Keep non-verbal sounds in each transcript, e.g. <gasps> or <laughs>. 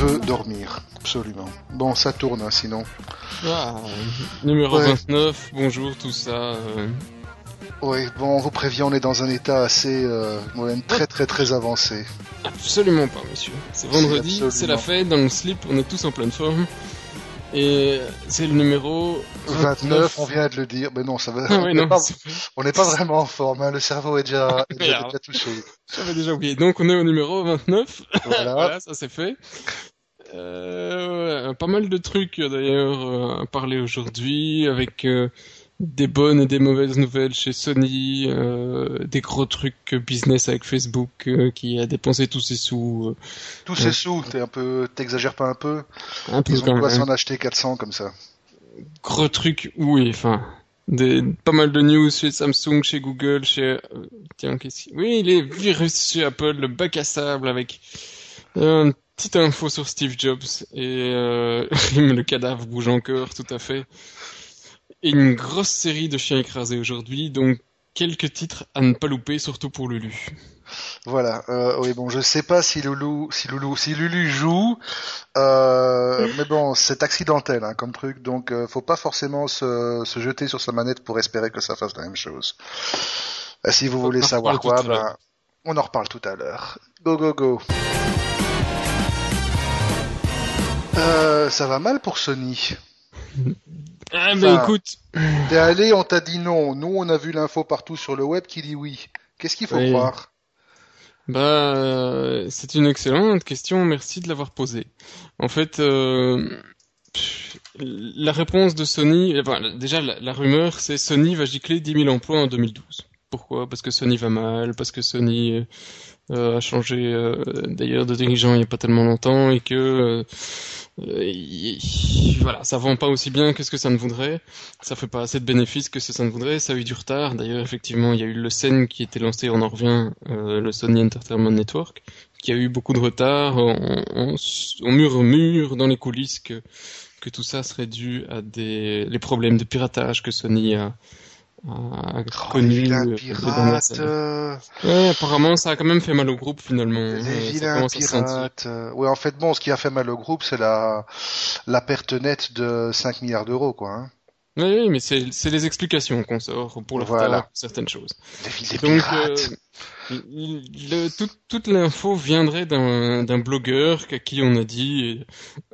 veux dormir, absolument. Bon, ça tourne, hein, sinon. Ah, numéro 29, bonjour, tout ça. Euh. Oui, bon, on vous prévient, on est dans un état assez, euh, très très très avancé. Absolument pas, monsieur. C'est vendredi, c'est la fête, dans le slip, on est tous en pleine forme. Et c'est le numéro 29. on vient de le dire. Mais non, ça va. <laughs> On n'est pas, vraiment en forme. Hein. Le cerveau est déjà, <laughs> déjà, touché. J'avais déjà oublié. Donc on est au numéro 29. <laughs> Voilà, ça c'est fait. Euh, pas mal de trucs d'ailleurs euh, à parler aujourd'hui avec euh, des bonnes et des mauvaises nouvelles chez Sony, euh, des gros trucs business avec Facebook euh, qui a dépensé tous ses sous. Euh. tous ses sous, t'es un peu, t'exagères pas un peu Un peu Ils ont quoi s'en acheter 400 comme ça Gros trucs, oui, enfin, des, pas mal de news chez Samsung, chez Google, chez, tiens, qu'est-ce oui, les virus chez Apple, le bac à sable avec un petite info sur Steve Jobs et <laughs> le cadavre bouge encore, tout à fait et une grosse série de chiens écrasés aujourd'hui, donc quelques titres à ne pas louper, surtout pour Lulu. Voilà. Euh, oui, bon, je sais pas si Lulu, si Lulu, si Lulu joue, euh, <laughs> mais bon, c'est accidentel hein, comme truc, donc euh, faut pas forcément se, se, jeter sur sa manette pour espérer que ça fasse la même chose. Euh, si vous voulez savoir quoi, ben, on en reparle tout à l'heure. Go go go. Euh, ça va mal pour Sony. Ah, mais écoute. T'es allé, on t'a dit non. Nous, on a vu l'info partout sur le web qui dit oui. Qu'est-ce qu'il faut croire Bah, c'est une excellente question. Merci de l'avoir posée. En fait, euh, la réponse de Sony, déjà, la, rumeur, c'est Sony va gicler 10 000 emplois en 2012. Pourquoi? Parce que Sony va mal, parce que Sony euh, a changé euh, d'ailleurs de dirigeant il n'y a pas tellement longtemps et que euh, voilà, ça vend pas aussi bien que ce que ça ne voudrait. Ça fait pas assez de bénéfices que ce que ça ne voudrait. Ça a eu du retard. D'ailleurs, effectivement, il y a eu le SEN qui était lancé, on en revient, euh, le Sony Entertainment Network, qui a eu beaucoup de retard. On, on, murmure dans les coulisses que que tout ça serait dû à des les problèmes de piratage que Sony a, ah, connu. Euh, pirate. Euh. Ouais, apparemment, ça a quand même fait mal au groupe finalement. Les vilains pirates. Ouais, en fait, bon, ce qui a fait mal au groupe, c'est la la perte nette de 5 milliards d'euros, quoi. Hein. Oui, mais c'est les explications qu'on sort pour le voilà. certaines choses. Donc, euh, le, toute l'info viendrait d'un blogueur à qui on a dit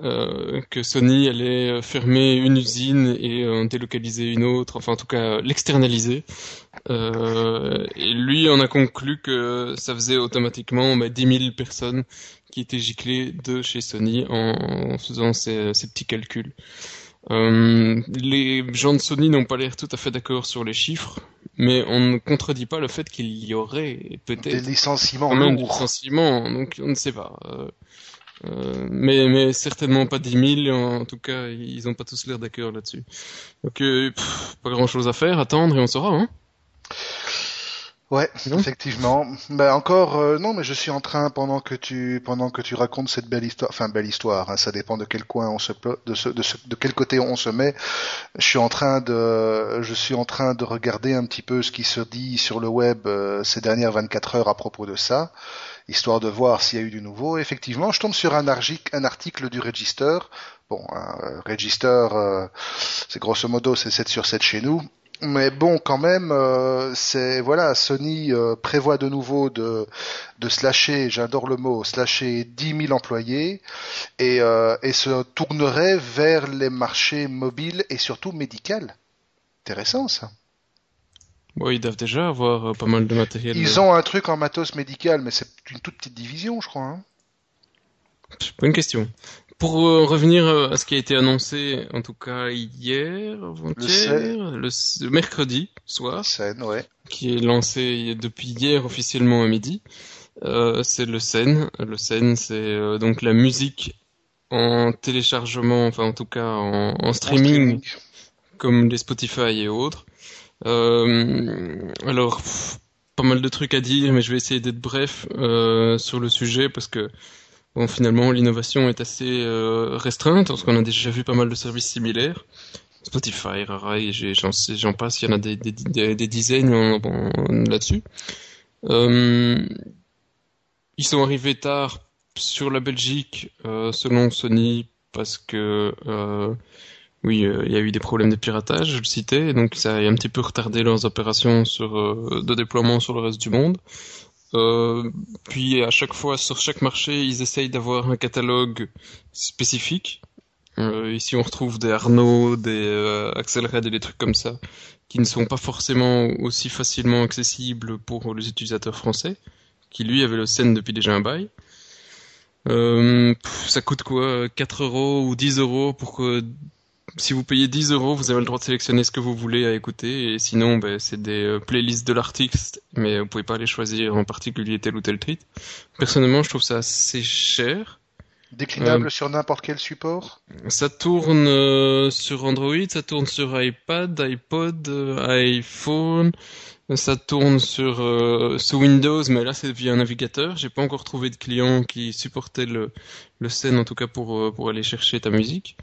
euh, que Sony allait fermer une usine et euh, délocaliser une autre, enfin en tout cas l'externaliser. Euh, et lui en a conclu que ça faisait automatiquement bah, 10 000 personnes qui étaient giclées de chez Sony en, faisant ces, ces petits calculs. Euh, les gens de Sony n'ont pas l'air tout à fait d'accord sur les chiffres, mais on ne contredit pas le fait qu'il y aurait peut-être des licenciements des licenciements, donc on ne sait pas. Euh, euh, mais, mais certainement pas 10 000, en tout cas, ils n'ont pas tous l'air d'accord là-dessus. Donc, euh, pas grand-chose à faire, attendre et on saura. Hein Ouais, effectivement. Ben encore euh, non, mais je suis en train pendant que tu pendant que tu racontes cette belle histoire, enfin belle histoire, hein, ça dépend de quel coin on se de, ce, de, de quel côté on se met. Je suis en train de je suis en train de regarder un petit peu ce qui se dit sur le web euh, ces dernières 24 heures à propos de ça, histoire de voir s'il y a eu du nouveau. Effectivement, je tombe sur un, un article du Register. Bon, un Register, euh, c'est grosso modo c'est 7 sur 7 chez nous mais bon, quand même, euh, c'est voilà, Sony euh, prévoit de nouveau de de slasher, j'adore le mot, slasher 10 000 employés et euh, et se tournerait vers les marchés mobiles et surtout médical. Intéressant ça. Bon, ils doivent déjà avoir pas mal de matériel. Ils ont un truc en matos médical, mais c'est une toute petite division, je crois. Hein. Pas une question. Pour euh, revenir euh, à ce qui a été annoncé, en tout cas hier, le, le, mercredi soir, ouais. qui est lancé depuis hier officiellement à midi, euh, c'est le Scène. Le Scène, c'est euh, donc la musique en téléchargement, enfin en tout cas en, en, streaming, comme les Spotify et autres. alors, pas mal de trucs à dire, mais je vais essayer d'être bref sur le sujet parce que Bon, finalement, l'innovation est assez euh, restreinte, parce qu'on a déjà vu pas mal de services similaires. Spotify, Rara, j'en passe, il y en a des, dizaines là-dessus. Euh, ils sont arrivés tard sur la Belgique, euh, selon Sony, parce que oui, il y a eu des problèmes de piratage, je le citais, donc ça a un petit peu retardé leurs opérations de déploiement sur le reste du monde. Euh, puis à chaque fois, sur chaque marché, ils essayent d'avoir un catalogue spécifique. Euh, ici, on retrouve des Arnaud, des euh, Axel Red et des trucs comme ça, qui ne sont pas forcément aussi facilement accessibles pour les utilisateurs français, qui lui avaient le scène depuis déjà un bail. Euh, ça coûte quoi? 4 euros ou 10 euros pour que si vous payez 10 euros, vous avez le droit de sélectionner ce que vous voulez à écouter, et sinon, ben, c'est des euh, playlists de l'artiste, mais vous pouvez pas les choisir en particulier tel ou tel titre. Personnellement, je trouve ça assez cher. Déclinable sur n'importe quel support? Ça tourne euh, sur Android, ça tourne sur iPad, iPod, euh, iPhone, ça tourne sur euh, sous Windows, mais là c'est via un navigateur. J'ai pas encore trouvé de client qui supportait le, le scène, en tout cas pour, euh, pour aller chercher ta musique.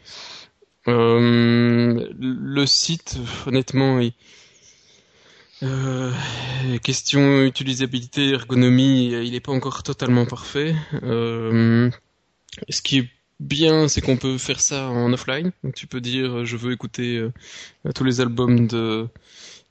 Euh, le site, honnêtement, il... Euh, question utilisabilité, ergonomie, il est pas encore totalement parfait. Euh, ce qui est bien, c'est qu'on peut faire ça en offline. Tu peux dire, je veux écouter tous les albums de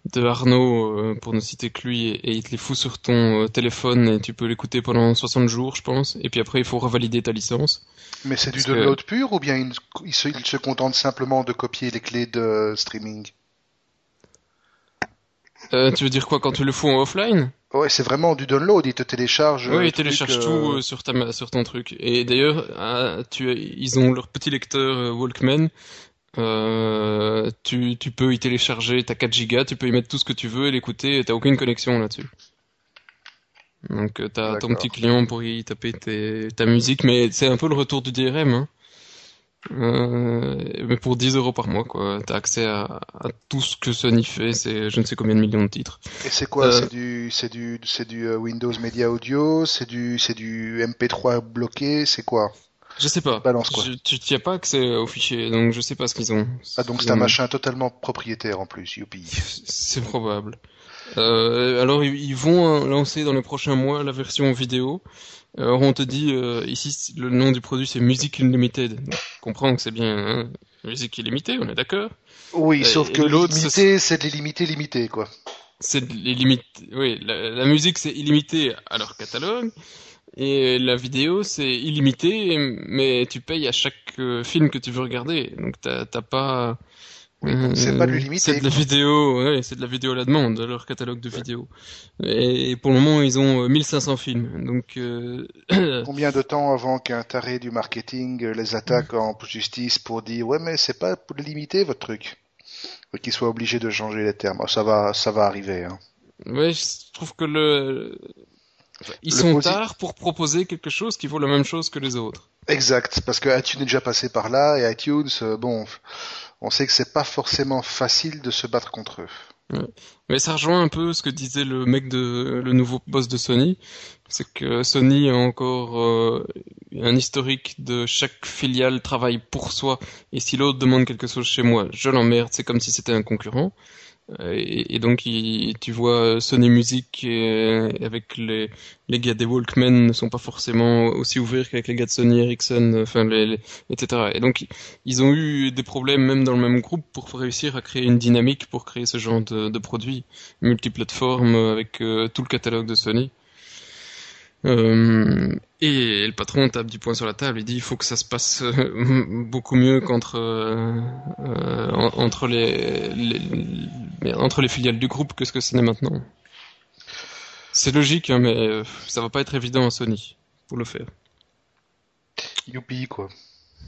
de Arnaud, euh, pour ne citer que lui, et, il te les fout sur ton euh, téléphone et tu peux l'écouter pendant 60 jours, je pense. Et puis après, il faut revalider ta licence. Mais c'est du que- download pur ou bien il, il se, il se contente simplement de copier les clés de streaming? Euh, tu veux dire quoi quand tu le fous en offline? Ouais, c'est vraiment du download, il te télécharge. Oui, euh, le téléchargent truc, tout euh, sur, ta, sur ton truc. Et d'ailleurs, ils ont leur petit lecteur Walkman. Euh, tu, tu peux y télécharger, t'as 4 gigas, tu peux y mettre tout ce que tu veux et l'écouter, et t'as aucune connexion là-dessus. Donc euh, t'as ton petit client pour y taper tes, ta musique, mais c'est un peu le retour du DRM. Hein. Euh, mais pour 10 euros par mois, quoi. T'as accès à, à tout ce que Sony fait, c'est je ne sais combien de millions de titres. Et c'est quoi Euh, C'est du, c'est du, c'est du Windows Media Audio, c'est du, c'est du MP3 bloqué, c'est quoi? Je sais pas. Balance, quoi. Je- tu n'y as pas accès aux fichiers, donc je sais pas ce qu'ils ont. Ah donc c'est un machin totalement propriétaire en plus, youpi. C'est probable. Euh, alors ils vont hein, lancer dans les prochains mois la version vidéo. Alors on te dit euh, ici le nom du produit c'est Music Unlimited. Donc, on comprend que c'est bien hein, musique illimitée, on est d'accord. Oui, Et- sauf que l'autre, c'est de l'illimité limité, quoi. C'est de- les limites. Oui, la, la musique c'est illimité à leur catalogue et la vidéo c'est illimité, mais tu payes à chaque euh, film que tu veux regarder. Donc t'as pas. Oui, c'est pas de l'illimité, C'est de la vidéo, ouais, c'est de la vidéo à la demande, de leur catalogue de vidéos. Et, et pour le moment, ils ont euh, 1500 films. Donc, euh, <clears throat> Combien de temps avant qu'un taré du marketing euh, les attaque en justice pour dire ouais mais c'est pas pour limiter votre truc? Qu'ils soient obligés de changer les termes. Oh, Ça va, ça va arriver. Hein. ouais, je trouve que le, ils Le sont posi- tard pour proposer quelque chose qui vaut la même chose que les autres. Exact, parce que iTunes est déjà passé par là et iTunes, euh, bon, on sait que c'est pas forcément facile de se battre contre eux. Mais ça rejoint un peu ce que disait le mec de le nouveau boss de Sony, c'est que Sony a encore euh, un historique de chaque filiale travaille pour soi et si l'autre demande quelque chose chez moi, je l'emmerde, c'est comme si c'était un concurrent. Euh, Et, donc tu vois Sony Music et- avec les les gars des Walkman ne sont pas forcément aussi ouverts qu'avec les gars de Sony Ericsson, enfin etc. Et donc ils ont eu des problèmes même dans le même groupe pour réussir à créer une dynamique pour créer ce genre de, de produit multiplateforme avec euh, tout le catalogue de Sony. Euh, et le patron tape du poing sur la table, il dit il faut que ça se passe euh, <laughs> beaucoup mieux qu'entre euh, euh, en- entre les- entre les filiales du groupe que ce que ce n'est maintenant? C'est logique, hein, mais euh, ça va pas être évident à Sony pour le faire. Youpi quoi.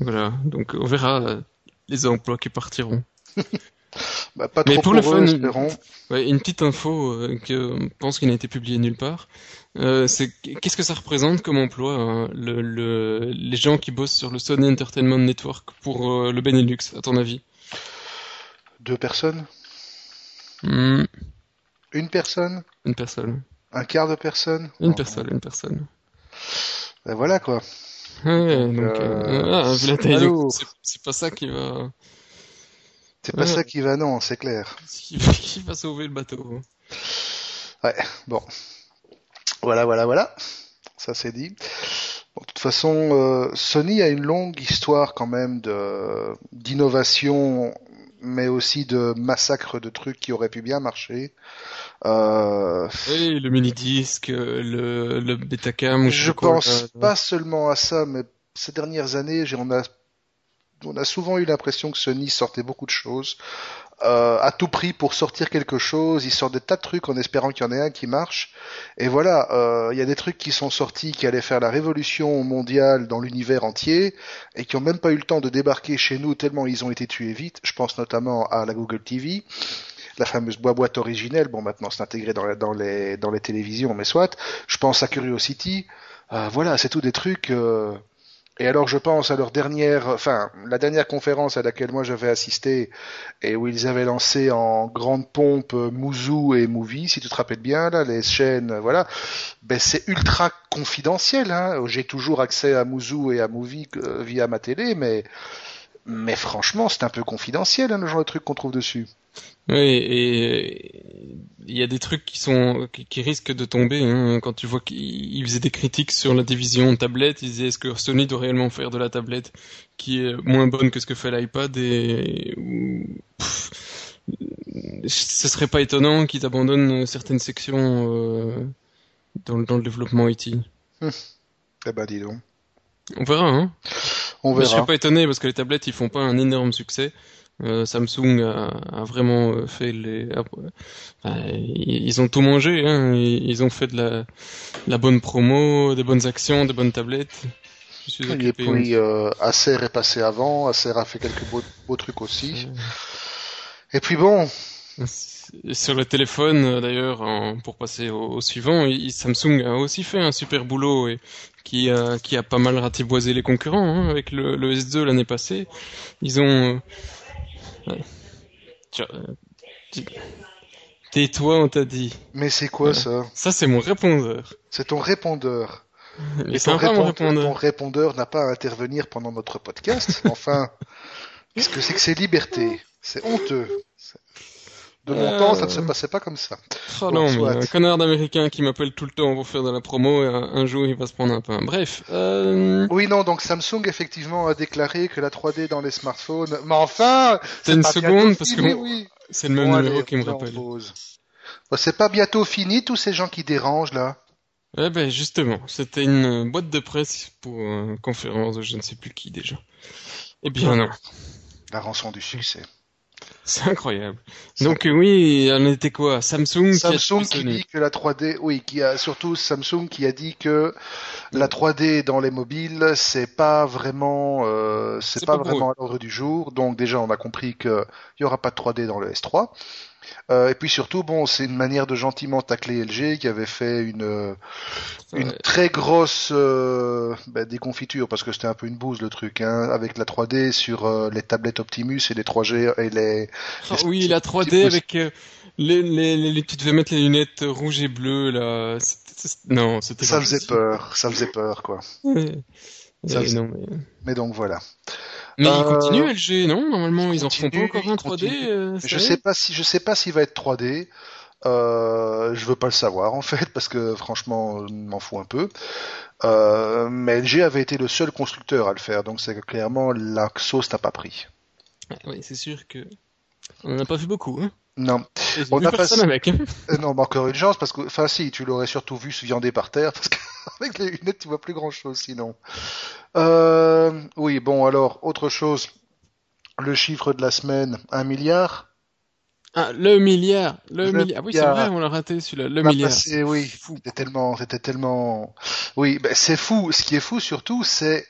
Voilà, donc on verra euh, les emplois qui partiront. <laughs> Bah, pas Mais trop pour pour, le fun, espérons. Ouais, une petite info euh, que je pense qu'il n'a été publié nulle part. Euh, c'est qu'est-ce que ça représente comme emploi hein, le, le, les gens qui bossent sur le Sony Entertainment Network pour euh, le Benelux, à ton avis? Deux personnes, Hmm, une personne, Une personne. un quart de personne? Une personne, une personne. ben voilà quoi. Ouais, Donc, donc, euh, euh, ah, vu la taille c'est pas ça qui va, C'est pas Ouais. ça qui va non, c'est clair. qui va, <laughs> qui va sauver le bateau. Ouais, bon. Voilà, voilà, voilà. Ça c'est dit. de toute façon, euh, Sony a une longue histoire quand même de d'innovation, mais aussi de massacre de trucs qui auraient pu bien marcher. Euh... Oui, le mini disque, le, le Betacam. Je, je pense pas seulement à ça, mais ces dernières années, on a on a souvent eu l'impression que Sony sortait beaucoup de choses euh, à tout prix pour sortir quelque chose. Ils sortent des tas de trucs en espérant qu'il y en ait un qui marche. Et voilà, euh, il y a des trucs qui sont sortis qui allaient faire la révolution mondiale dans l'univers entier et qui ont même pas eu le temps de débarquer chez nous tellement ils ont été tués vite. Je pense notamment à la Google TV la fameuse boîte originelle. Bon, maintenant c'est intégré dans, dans, les, dans les télévisions, mais soit. Je pense à Curiosity. Euh, voilà, c'est tout des trucs. Euh, et alors je pense à leur dernière, enfin la dernière conférence à laquelle moi j'avais assisté et où ils avaient lancé en grande pompe Mouzou et Movie, si tu te rappelles bien là, les chaînes, voilà. Ben c'est ultra confidentiel. Hein. J'ai toujours accès à Mouzou et à Movie euh, via ma télé, mais mais franchement c'est un peu confidentiel hein, le genre de truc qu'on trouve dessus. Oui, et il y a des trucs qui sont qui, risquent de tomber. Hein. Quand tu vois qu'ils faisaient des critiques sur la division tablette, ils disaient est-ce que Sony doit réellement faire de la tablette qui est moins bonne que ce que fait l'iPad et ce serait pas étonnant qu'ils abandonnent certaines sections euh, dans, dans, le développement IT. Hum. Eh ben dis donc. On verra, hein. On verra. Mais je serais pas étonné parce que les tablettes ils font pas un énorme succès. Euh, Samsung a, vraiment euh, fait les. ils ont tout mangé. Hein. Ils ont fait de la, la bonne promo, des bonnes actions, des bonnes tablettes. Je suis Et puis euh, Acer est passé avant. Acer a fait quelques beaux, beaux trucs aussi. Et puis bon. Sur le téléphone, euh, d'ailleurs, pour passer au, suivant, Samsung a aussi fait un super boulot et qui a, qui a pas mal ratiboisé les concurrents hein, avec le, le S2 l'année passée. Ils ont Tais-toi, on t'a dit. Mais c'est quoi ça Ça, c'est mon répondeur. C'est ton répondeur. Mais ton, répondeur, ton répondeur n'a pas à intervenir pendant notre podcast. <laughs> enfin, qu'est-ce que c'est que ces libertés C'est honteux. De mon temps, ça ne se euh. passait pas comme ça. Oh non, mais un connard d'américain qui m'appelle tout le temps pour faire de la promo et un jour il va se prendre un pain. Bref. Euh... Oui, non, donc Samsung effectivement a déclaré que la 3D dans les smartphones. Mais enfin C'est une seconde parce que c'est le même numéro qui me rappelle. c'est pas bientôt fini tous ces gens qui dérangent là Eh ben justement, c'était une boîte de presse pour une conférence de je ne sais plus qui déjà. Eh bien non. La rançon du succès. C'est incroyable. Donc oui, on était quoi? Samsung Samsung qui, dit que la 3D, oui, qui a surtout Samsung qui a dit que la 3D dans les mobiles, c'est pas vraiment, euh, c'est pas, vraiment à l'ordre du jour. Donc déjà, on a compris qu'il y aura pas de 3D dans le S3. Euh, et puis surtout, bon, c'est une manière de gentiment tacler LG qui avait fait une très grosse euh, ben, déconfiture parce que c'était un peu une bouse le truc, hein, avec la 3D sur euh, les tablettes Optimus et les 3G et les. Ah oui, la 3D avec les, les, les, tu devais mettre les lunettes rouges et bleues là. Non, c'était. Ça faisait peur, ça faisait peur quoi. Ça Non, mais... mais donc voilà. Mais euh, ils continuent LG, non? Normalement, ils, en font pas encore un 3D. Euh, je sais pas si je sais pas s'il va être 3D. Euh, je veux pas le savoir en fait parce que franchement, je m'en fous un peu. Euh, mais LG avait été le seul constructeur à le faire, donc c'est que clairement la sauce n'a pas pris. oui, c'est sûr que on n'en a pas vu beaucoup. Hein non. On a personne avec. Euh, non, mais encore une chance parce que, enfin, si, tu l'aurais surtout vu se viander par terre parce <laughs> qu'avec les lunettes, tu vois plus grand chose sinon. Euh, oui, bon, alors, autre chose. Le chiffre de la semaine, un milliard. Ah, le milliard, le, milliard. Ah oui, c'est vrai, on l'a raté celui-là, le milliard. oui, c'était tellement, c'était tellement, oui, ben, c'est fou. Ce qui est fou surtout, c'est,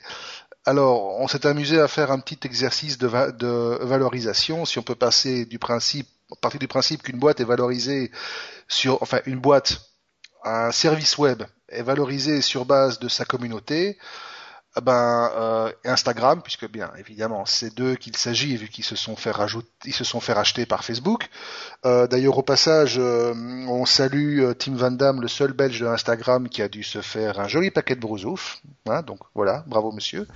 alors, on s'est amusé à faire un petit exercice de, de valorisation. Si on peut passer du principe partir du principe qu'une boîte est valorisée sur, enfin, une boîte, un service web est valorisé sur base de sa communauté, eh ben euh, Instagram, puisque bien évidemment c'est d'eux qu'il s'agit vu qu'ils se sont fait rajouter, ils se sont fait racheter par Facebook. Euh, D'ailleurs au passage, euh, on salue euh, Tim Van Damme, le seul Belge de Instagram qui a dû se faire un joli paquet de brousouf. Hein, donc voilà, bravo monsieur.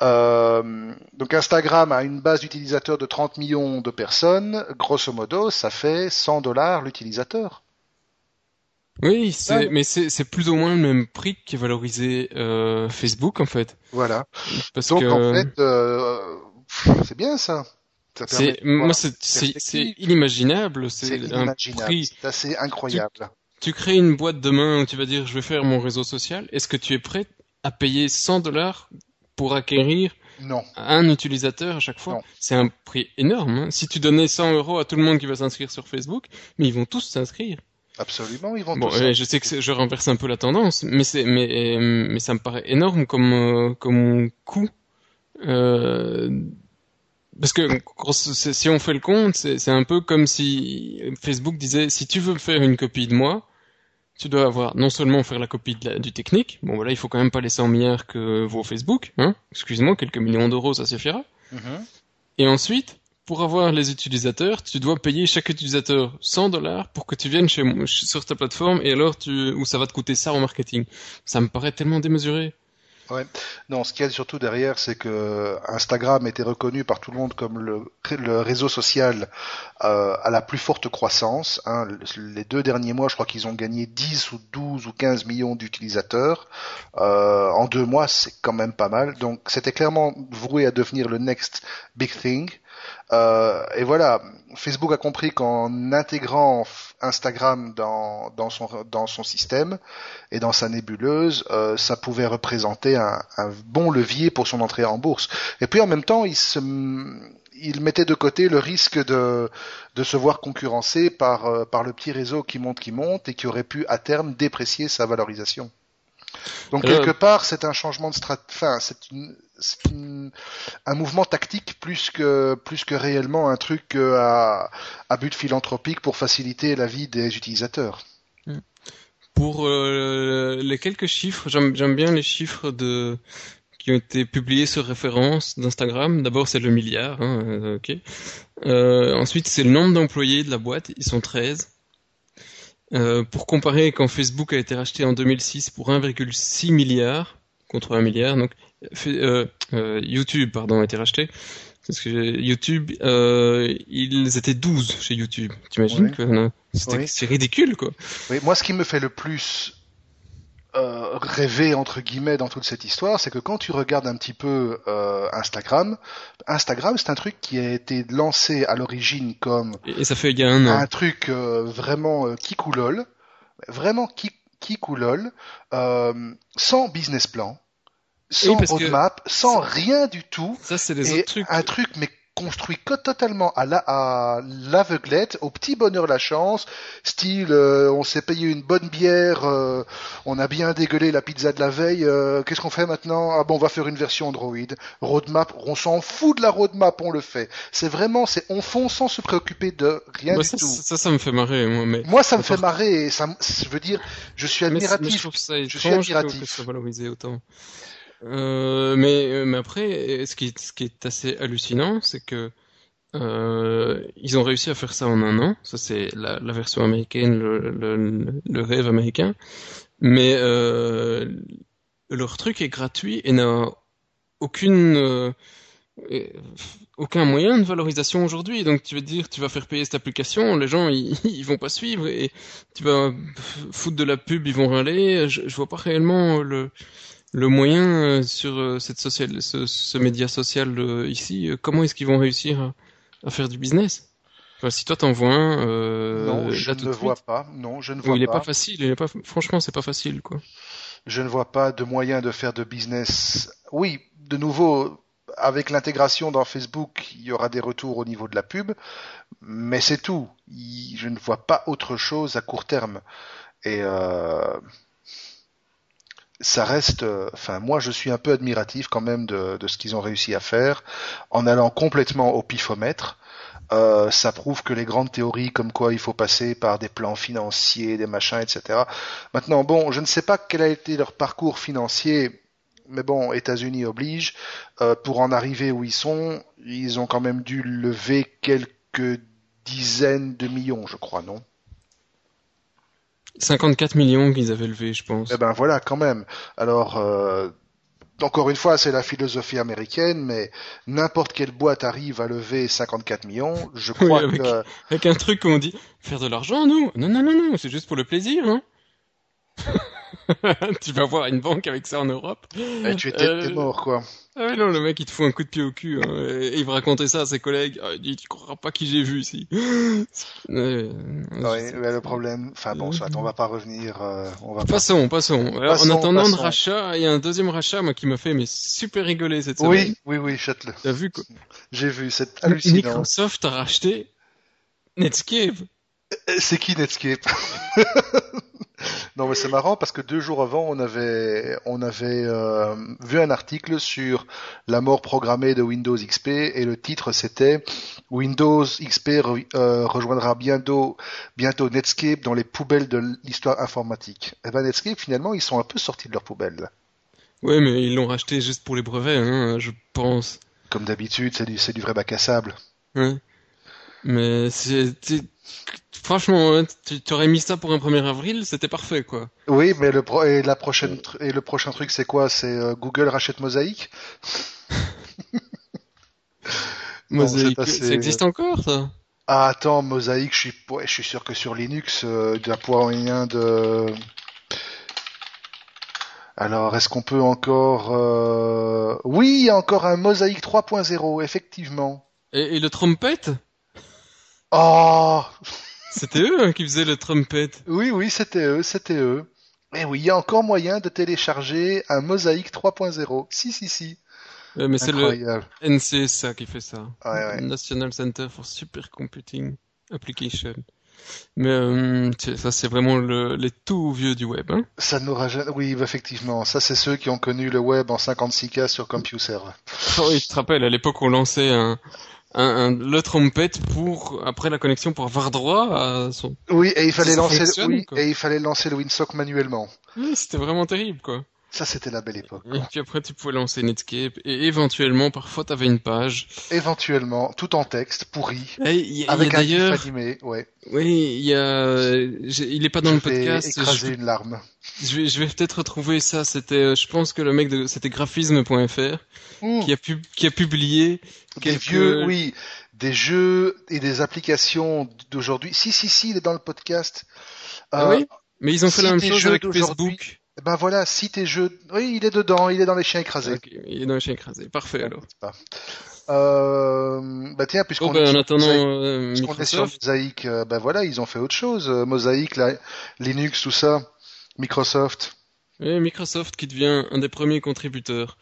Euh, donc Instagram a une base d'utilisateurs de 30 millions de personnes. Grosso modo, ça fait 100 dollars l'utilisateur. Oui, c'est, mais c'est, c'est plus ou moins le même prix qui est valorisé euh, Facebook en fait. Voilà. Parce Donc que en fait, euh, c'est bien ça. C'est, moi c'est, c'est, inimaginable. C'est un prix. C'est assez incroyable. Tu crées une boîte demain où tu vas dire je vais faire mon réseau social. Est-ce que tu es prêt à payer 100 dollars pour acquérir Non. un utilisateur à chaque fois? Non. C'est un prix énorme. hein. Si tu donnais 100 euros à tout le monde qui va s'inscrire sur Facebook, mais ils vont tous s'inscrire. Absolument, ils vont Bon, euh, je sais que je renverse un peu la tendance, mais c'est mais euh, mais ça me paraît énorme comme euh, comme coût. Euh, parce que si on fait le compte, c'est un peu comme si Facebook disait si tu veux faire une copie de moi, tu dois avoir non seulement faire la copie de la- du technique. Bon voilà, il faut quand même pas les 100 milliards que vaut Facebook, hein. Excuse-moi, quelques millions d'euros, ça suffira. Mhm. Et ensuite, pour avoir les utilisateurs, tu dois payer chaque utilisateur 100 dollars pour que tu viennes chez moi, sur ta plateforme et alors tu, ou ça va te coûter ça en marketing. Ça me paraît tellement démesuré. Non, ce qu'il y a surtout derrière, c'est que Instagram était reconnu par tout le monde comme le, le réseau social euh, à la plus forte croissance. hein. Les deux derniers mois, je crois qu'ils ont gagné 10 ou 12 ou 15 millions d'utilisateurs. Euh, en deux mois, c'est quand même pas mal. Donc, c'était clairement voué à devenir le next big thing. Euh, et voilà, Facebook a compris qu'en intégrant Instagram dans, dans, son, dans son système et dans sa nébuleuse, euh, ça pouvait représenter un, un bon levier pour son entrée en bourse. Et puis en même temps, il, se, il mettait de côté le risque de, de se voir concurrencé par, euh, par le petit réseau qui monte, qui monte et qui aurait pu à terme déprécier sa valorisation. Donc quelque part, c'est un changement de strat, enfin, c'est une- un mouvement tactique plus que plus que réellement un truc euh, à, à but philanthropique pour faciliter la vie des utilisateurs. Pour euh, les quelques chiffres, j'aime bien les chiffres de qui ont été publiés sur référence d'Instagram. D'abord, c'est le milliard, hein, euh, ensuite, c'est le nombre d'employés de la boîte. Ils sont 13. Euh, pour comparer, quand Facebook a été racheté en 2006 pour 1,6 milliard contre 1 milliard, donc euh, euh, YouTube, pardon, a été racheté. Parce que YouTube, euh, ils étaient 12 chez YouTube. T'imagines Oui. que non, c'était Oui. c'est ridicule, quoi. Oui, moi, ce qui me fait le plus euh, rêver entre guillemets dans toute cette histoire, c'est que quand tu regardes un petit peu euh, Instagram, Instagram, c'est un truc qui a été lancé à l'origine comme Et, ça fait il y a un an. un truc euh, vraiment euh, kikoulol, vraiment ki- kikoulol, euh, sans business plan, sans roadmap, sans rien du tout, Ça, c'est des et autres trucs. un truc mais construit totalement à la- à l'aveuglette, au petit bonheur la chance, style euh, on s'est payé une bonne bière, euh, on a bien dégueulé la pizza de la veille, euh, qu'est-ce qu'on fait maintenant? Ah bon, on va faire une version Android, roadmap, on s'en fout de la roadmap, on le fait. C'est vraiment, c'est on fonce sans se préoccuper de rien Moi, du ça, tout. ça, ça me fait marrer, moi, mais, Moi, ça me fait marrer et ça, je veux dire, je suis mais je admiratif. trouve ça je suis admiratif. que ça soit valorisé autant. Euh, mais, euh, mais après, ce qui ce qui est assez hallucinant, c'est que euh, ils ont réussi à faire ça en un an. Ça, c'est la, la version américaine, le, le, le rêve américain. Mais euh, leur truc est gratuit et n'a aucune euh, aucun moyen de valorisation aujourd'hui. Donc tu veux dire, tu vas faire payer cette application, les gens ils, <laughs> ils vont pas suivre et tu vas foutre de la pub, ils vont râler. Je, je vois pas réellement le le moyen euh, sur euh, cette social, ce, ce média social euh, ici. Comment est-ce qu'ils vont réussir à, faire du business? Enfin, si toi t'en vois un, euh, non, je ne vois suite, pas. Non, je ne vois il est pas. pas facile. Il est pas, franchement, c'est pas facile quoi. Je ne vois pas de moyen de faire de business. Oui, de nouveau, avec l'intégration dans Facebook, il y aura des retours au niveau de la pub, mais c'est tout. Je ne vois pas autre chose à court terme. Et euh, ça reste. euh, Enfin, moi, je suis un peu admiratif quand même de, ce qu'ils ont réussi à faire en allant complètement au pifomètre. Euh, ça prouve que les grandes théories comme quoi il faut passer par des plans financiers, des machins, etc. Maintenant, bon, je ne sais pas quel a été leur parcours financier, mais bon, États-Unis oblige. Euh, pour en arriver où ils sont, ils ont quand même dû lever quelques dizaines de millions, je crois, non? 54 millions qu'ils avaient levé, je pense. Eh ben voilà, quand même. Alors, euh, encore une fois, c'est la philosophie américaine, mais n'importe quelle boîte arrive à lever 54 millions, je Oui, crois avec- que Avec un truc où on dit faire de l'argent, nous? Non, non, non, non, c'est juste pour le plaisir. Hein. <laughs> tu vas voir une banque avec ça en Europe. Et tu étais Euh, mort, quoi. Ah ouais, non, le mec il te fout un coup de pied au cul hein, et il va raconter ça à ses collègues. Ah, il dit tu croiras pas qui j'ai vu ici. <gasps> Ouais, Oui, mais le problème, enfin bon, soit, on va pas revenir, euh, on va pas. Passons, passons. Alors, Passons, en attendant passons. de rachat, il y a un deuxième rachat moi qui m'a fait mais super rigoler cette semaine. Oui, oui, oui, châte-le. T'as vu quoi J'ai vu, c'est hallucinant. Microsoft a racheté Netscape. Euh, C'est qui Netscape? <laughs> Non, mais c'est marrant parce que deux jours avant, on avait, on avait euh, vu un article sur la mort programmée de Windows XP et le titre c'était Windows XP re- euh, rejoindra bientôt, bientôt Netscape dans les poubelles de l'histoire informatique. Et ben Netscape, finalement, ils sont un peu sortis de leurs poubelles. Ouais, mais ils l'ont racheté juste pour les brevets, hein, je pense. Comme d'habitude, c'est du, c'est du vrai bac à sable. Ouais. Mais c'est, franchement, hein, tu aurais mis ça pour un 1er avril, c'était parfait, quoi. Oui, mais le pro et la prochaine et le prochain truc c'est quoi? C'est euh, Google rachète Mosaic <laughs> assez- ça existe encore, ça? Ah attends, Mosaic, je suis ouais, je suis sûr que sur Linux, euh, il y a moyen de. Alors, est-ce qu'on peut encore euh, Oui, il y a encore un Mosaic 3.0, effectivement. et, et le trompette? Oh C'était eux hein, qui faisaient le trumpet. Oui, oui, c'était eux, c'était eux. Et oui, il y a encore moyen de télécharger un Mosaic 3.0. Si, si, si. Ouais, mais c'est le. NCSA qui fait ça. Ouais, ouais. National Center for Supercomputing Application. Mais euh, ça, c'est vraiment le, les tout vieux du web. Hein Ça n'aura jamais. Oui, effectivement. Ça, c'est ceux qui ont connu le web en 56K sur CompuServe. oh, <laughs> oui, tu te rappelles, à l'époque, on lançait un, un, un- le trompette pour, après la connexion, pour avoir droit à son... Oui, et il fallait lancer. fonctionne, oui, quoi. et il fallait lancer le Winsock manuellement. Oui, c'était vraiment terrible, quoi. Ça, c'était la belle époque. Et puis après, tu pouvais lancer Netscape, et éventuellement, parfois, t'avais une page. Éventuellement, tout en texte, pourri, Et il y a, il y a avec un d'ailleurs, animé. Ouais. oui, il y a, j'ai- il est pas dans le Je podcast. écraser je- une larme. Je vais, je vais peut-être retrouver ça. C'était, euh, je pense que le mec de, c'était graphisme.fr qui a pu, qui a publié des vieux, oui, des jeux et des applications d'aujourd'hui. Si, si, si, il est dans le podcast. Ah Euh, oui Mais ils ont fait si la même chose avec Facebook. Ben voilà, si tes jeux. Oui, il est dedans, il est dans les chiens écrasés. Il est dans le chien écrasé. Parfait alors. Euh, bah tiens, puisqu'on Bon, ben, est sur attendant Mosaïque- euh, est sur euh, ben voilà, ils ont fait autre chose. Mosaic, la- Linux, tout ça, Microsoft. et Microsoft qui devient un des premiers contributeurs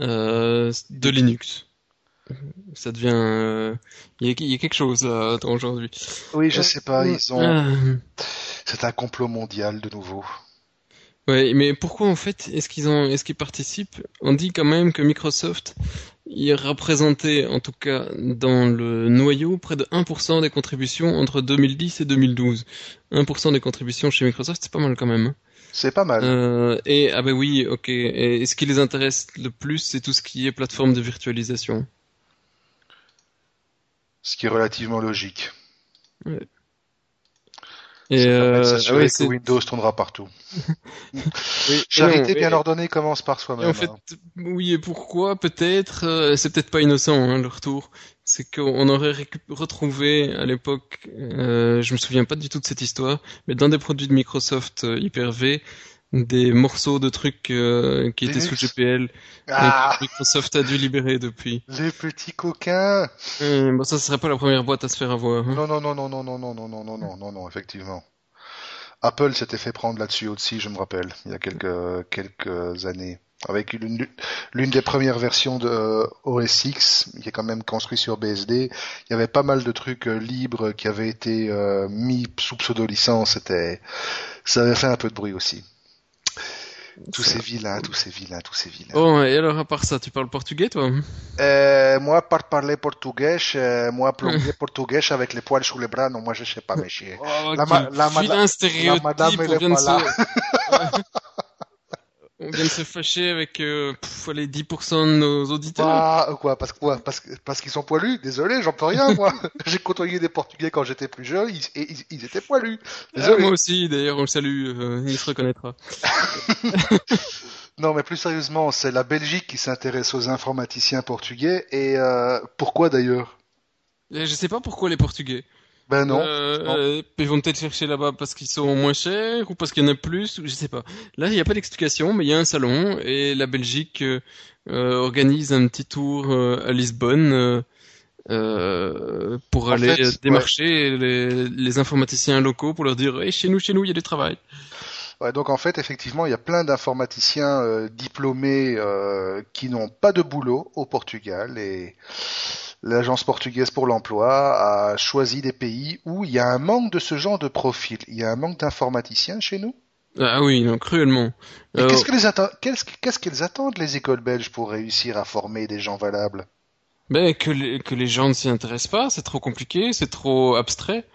euh, de Linux. Ça devient, il y, a, il y a quelque chose là aujourd'hui. Oui, je sais pas, ils ont. C'est un complot mondial de nouveau. Ouais, mais pourquoi en fait est-ce qu'ils ont, est-ce qu'ils participent? On dit quand même que Microsoft il représentait en tout cas dans le noyau près de 1% des contributions entre 2010 et 2012. 1% des contributions chez Microsoft, c'est pas mal quand même. hein. C'est pas mal. Euh, et ah ben oui, ok. Et, ce qui les intéresse le plus, c'est tout ce qui est plateforme de virtualisation? Ce qui est relativement logique. Et euh, ah ouais, que c'est- Windows tournera partout. <laughs> <laughs> oui, Charité bien ordonnée commence par soi-même. en fait, hein. oui, et pourquoi? Peut-être, euh, c'est peut-être pas innocent hein, le retour. C'est qu'on aurait retrouvé à l'époque, euh, je me souviens pas du tout de cette histoire, mais dans des produits de Microsoft euh, Hyper-V, des morceaux de trucs euh, qui étaient sous. GPL et Ah, que Microsoft a dû libérer depuis. les petits coquins. Euh, bon, ça, ce serait pas la première boîte à se faire avoir. hein. Non, non, non, non, non, non, non, non, non, non, non, non, non, effectivement. Apple s'était fait prendre là-dessus aussi, je me rappelle, il y a quelques quelques années, avec une l'une des premières versions de euh, OS X, qui est quand même construit sur BSD. Il y avait pas mal de trucs euh, libres qui avaient été euh, mis sous pseudo-licence. C'était, ça avait fait un peu de bruit aussi. Tous ces vilains, tous ces vilains, tous ces vilains. Bon, et alors à part ça, tu parles portugais toi Euh, moi, par parler portugais, euh, moi, <laughs> plombier portugais avec les poils sous les bras, non, moi, je sais pas, monsieur. Oh, La ma- la madame, elle est pas se... <laughs> <laughs> on vient de se fâcher avec euh, pff, allez, 10% de nos auditeurs. Ah, quoi, parce que quoi, parce parce qu'ils sont poilus. Désolé, j'en peux rien, moi. <laughs> J'ai côtoyé des Portugais quand j'étais plus jeune, ils, et ils, ils étaient poilus. Ah, moi aussi, d'ailleurs, on le salue, euh, il se reconnaîtra. <laughs> Non, mais plus sérieusement, c'est la Belgique qui s'intéresse aux informaticiens portugais. Et euh, pourquoi d'ailleurs? Et je sais pas pourquoi les Portugais. Ben non. Euh, ils vont peut-être chercher là-bas parce qu'ils sont moins chers ou parce qu'il y en a plus, je sais pas. Là, il n'y a pas d'explication, mais il y a un salon et la Belgique euh, euh organise un petit tour euh, à Lisbonne euh, pour aller démarcher les, les, informaticiens locaux pour leur dire hey, chez nous, chez nous, il y a du travail. Ouais, donc en fait, effectivement, il y a plein d'informaticiens diplômés qui n'ont pas de boulot au Portugal et l'Agence portugaise pour l'emploi a choisi des pays où il y a un manque de ce genre de profil. Il y a un manque d'informaticiens chez nous? Ah oui, cruellement. Qu'est-ce qu'elles attendent, les écoles belges pour réussir à former des gens valables? Ben, que, les, que les gens ne s'y intéressent pas, c'est trop compliqué, c'est trop abstrait,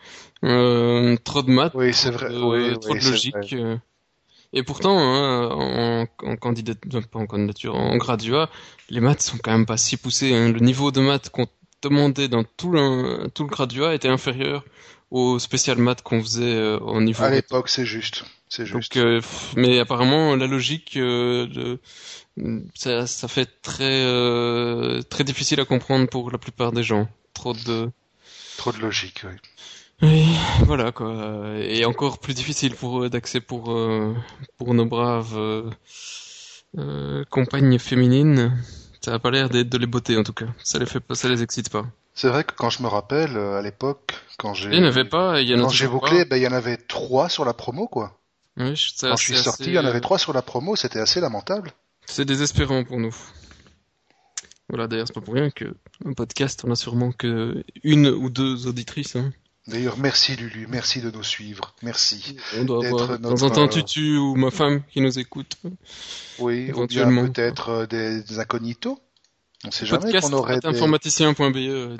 euh, trop de maths, oui, c'est vrai. trop de logique. Et pourtant, hein, en, en, candidature, pas en candidature, en graduat, les maths sont quand même pas si poussées. Hein. Le niveau de maths qu'on demandait dans tout le, tout le graduat était inférieur au spécial maths qu'on faisait euh, au niveau. À l'époque, c'est juste. C'est juste. Donc, euh, mais apparemment, la logique, euh, de, ça, ça fait très, euh, très difficile à comprendre pour la plupart des gens. Trop de. Trop de logique, oui. Oui, voilà quoi. Et encore plus difficile pour d'accès pour euh, pour nos braves euh, euh, compagnes féminines. Ça a pas l'air de les botter en tout cas. Ça les fait pas, ça les excite pas. C'est vrai que quand je me rappelle à l'époque, quand j'ai il n'y en avait pas, il y en quand j'ai bouclé, ben il y en avait trois sur la promo quoi. Oui, quand je suis sorti, il y en avait trois sur la promo, c'était assez lamentable. C'est désespérant pour nous. Voilà, d'ailleurs, c'est pas pour rien que un podcast, on a sûrement que une ou deux auditrices. Hein. D'ailleurs, merci Lulu, merci de nous suivre, merci. On doit avoir de temps en temps Tutu ou ma femme qui nous écoute. Oui, éventuellement. peut-être euh, des, incognitos. On sait jamais qu'on aurait des... informaticien.be.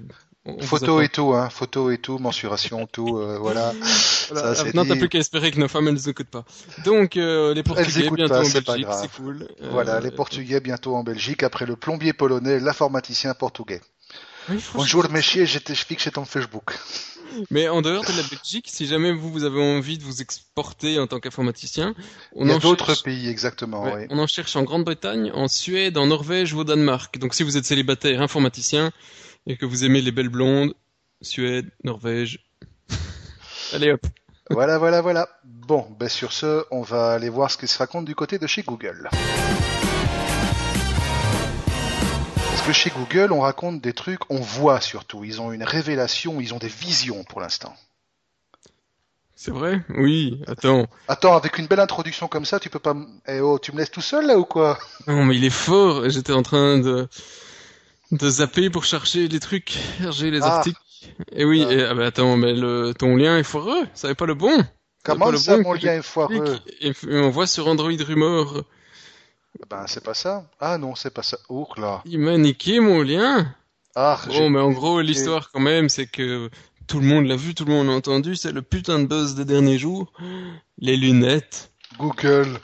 Photo et tout, hein, photo et tout, mensuration, tout, euh, voilà. <laughs> voilà. Ça, Maintenant, t'as plus qu'à espérer que nos femmes, elles nous écoutent pas. Donc, euh, les Portugais bientôt en Belgique, c'est cool. Voilà, les Portugais bientôt en Belgique, après le plombier polonais, l'informaticien portugais. Oui, Bonjour, messieurs, je t'explique chez ton Facebook. Mais en dehors de la Belgique, si jamais vous, vous avez envie de vous exporter en tant qu'informaticien, on Il y a d'autres pays exactement. oui. On en cherche en Grande-Bretagne, en Suède, en Norvège ou au Danemark. Donc si vous êtes célibataire informaticien et que vous aimez les belles blondes, Suède, Norvège, <laughs> allez hop. Voilà, voilà, voilà. Bon, ben sur ce, on va aller voir ce qui se raconte du côté de chez Google. Que chez Google, on raconte des trucs, on voit surtout. Ils ont une révélation, ils ont des visions pour l'instant. C'est vrai? Oui, attends. Attends, avec une belle introduction comme ça, tu peux pas... Eh oh, tu me laisses tout seul là ou quoi? Non, mais il est fort. J'étais en train de de zapper pour chercher les trucs, chercher les ah. articles. Et oui, ah. ah bah attends, mais le, ton lien est foireux. Ça n'est pas le bon. Comment ça, mon lien est foireux? et, on voit sur Android Rumor ben, c'est pas ça. Ah non, c'est pas ça. Ouf, là. Il m'a niqué mon lien. Ah, Bon, mais en gros, l'histoire quand même, c'est que tout le monde l'a vu, tout le monde l'a entendu, c'est le putain de buzz des derniers jours. Les lunettes. Google.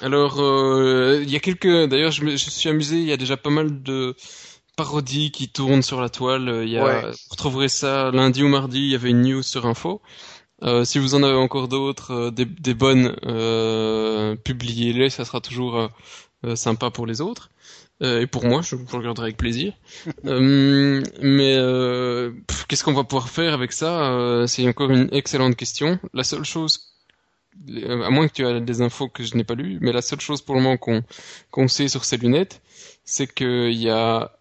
Alors, euh, il y a quelques... D'ailleurs, je me je suis amusé, il y a déjà pas mal de parodies qui tournent sur la toile. Il y a... Vous retrouverez ça lundi ou mardi, il y avait une news sur Info. Euh, si vous en avez encore d'autres, euh, des, des, bonnes, euh, publiez-les, ça sera toujours euh, euh, sympa pour les autres. et pour moi, je, je regarderai avec plaisir. <laughs> mais qu'est-ce qu'on va pouvoir faire avec ça C'est encore une excellente question. La seule chose, à moins que tu aies des infos que je n'ai pas lues, mais la seule chose pour le moment qu'on qu'on sait sur ces lunettes, c'est qu'il y a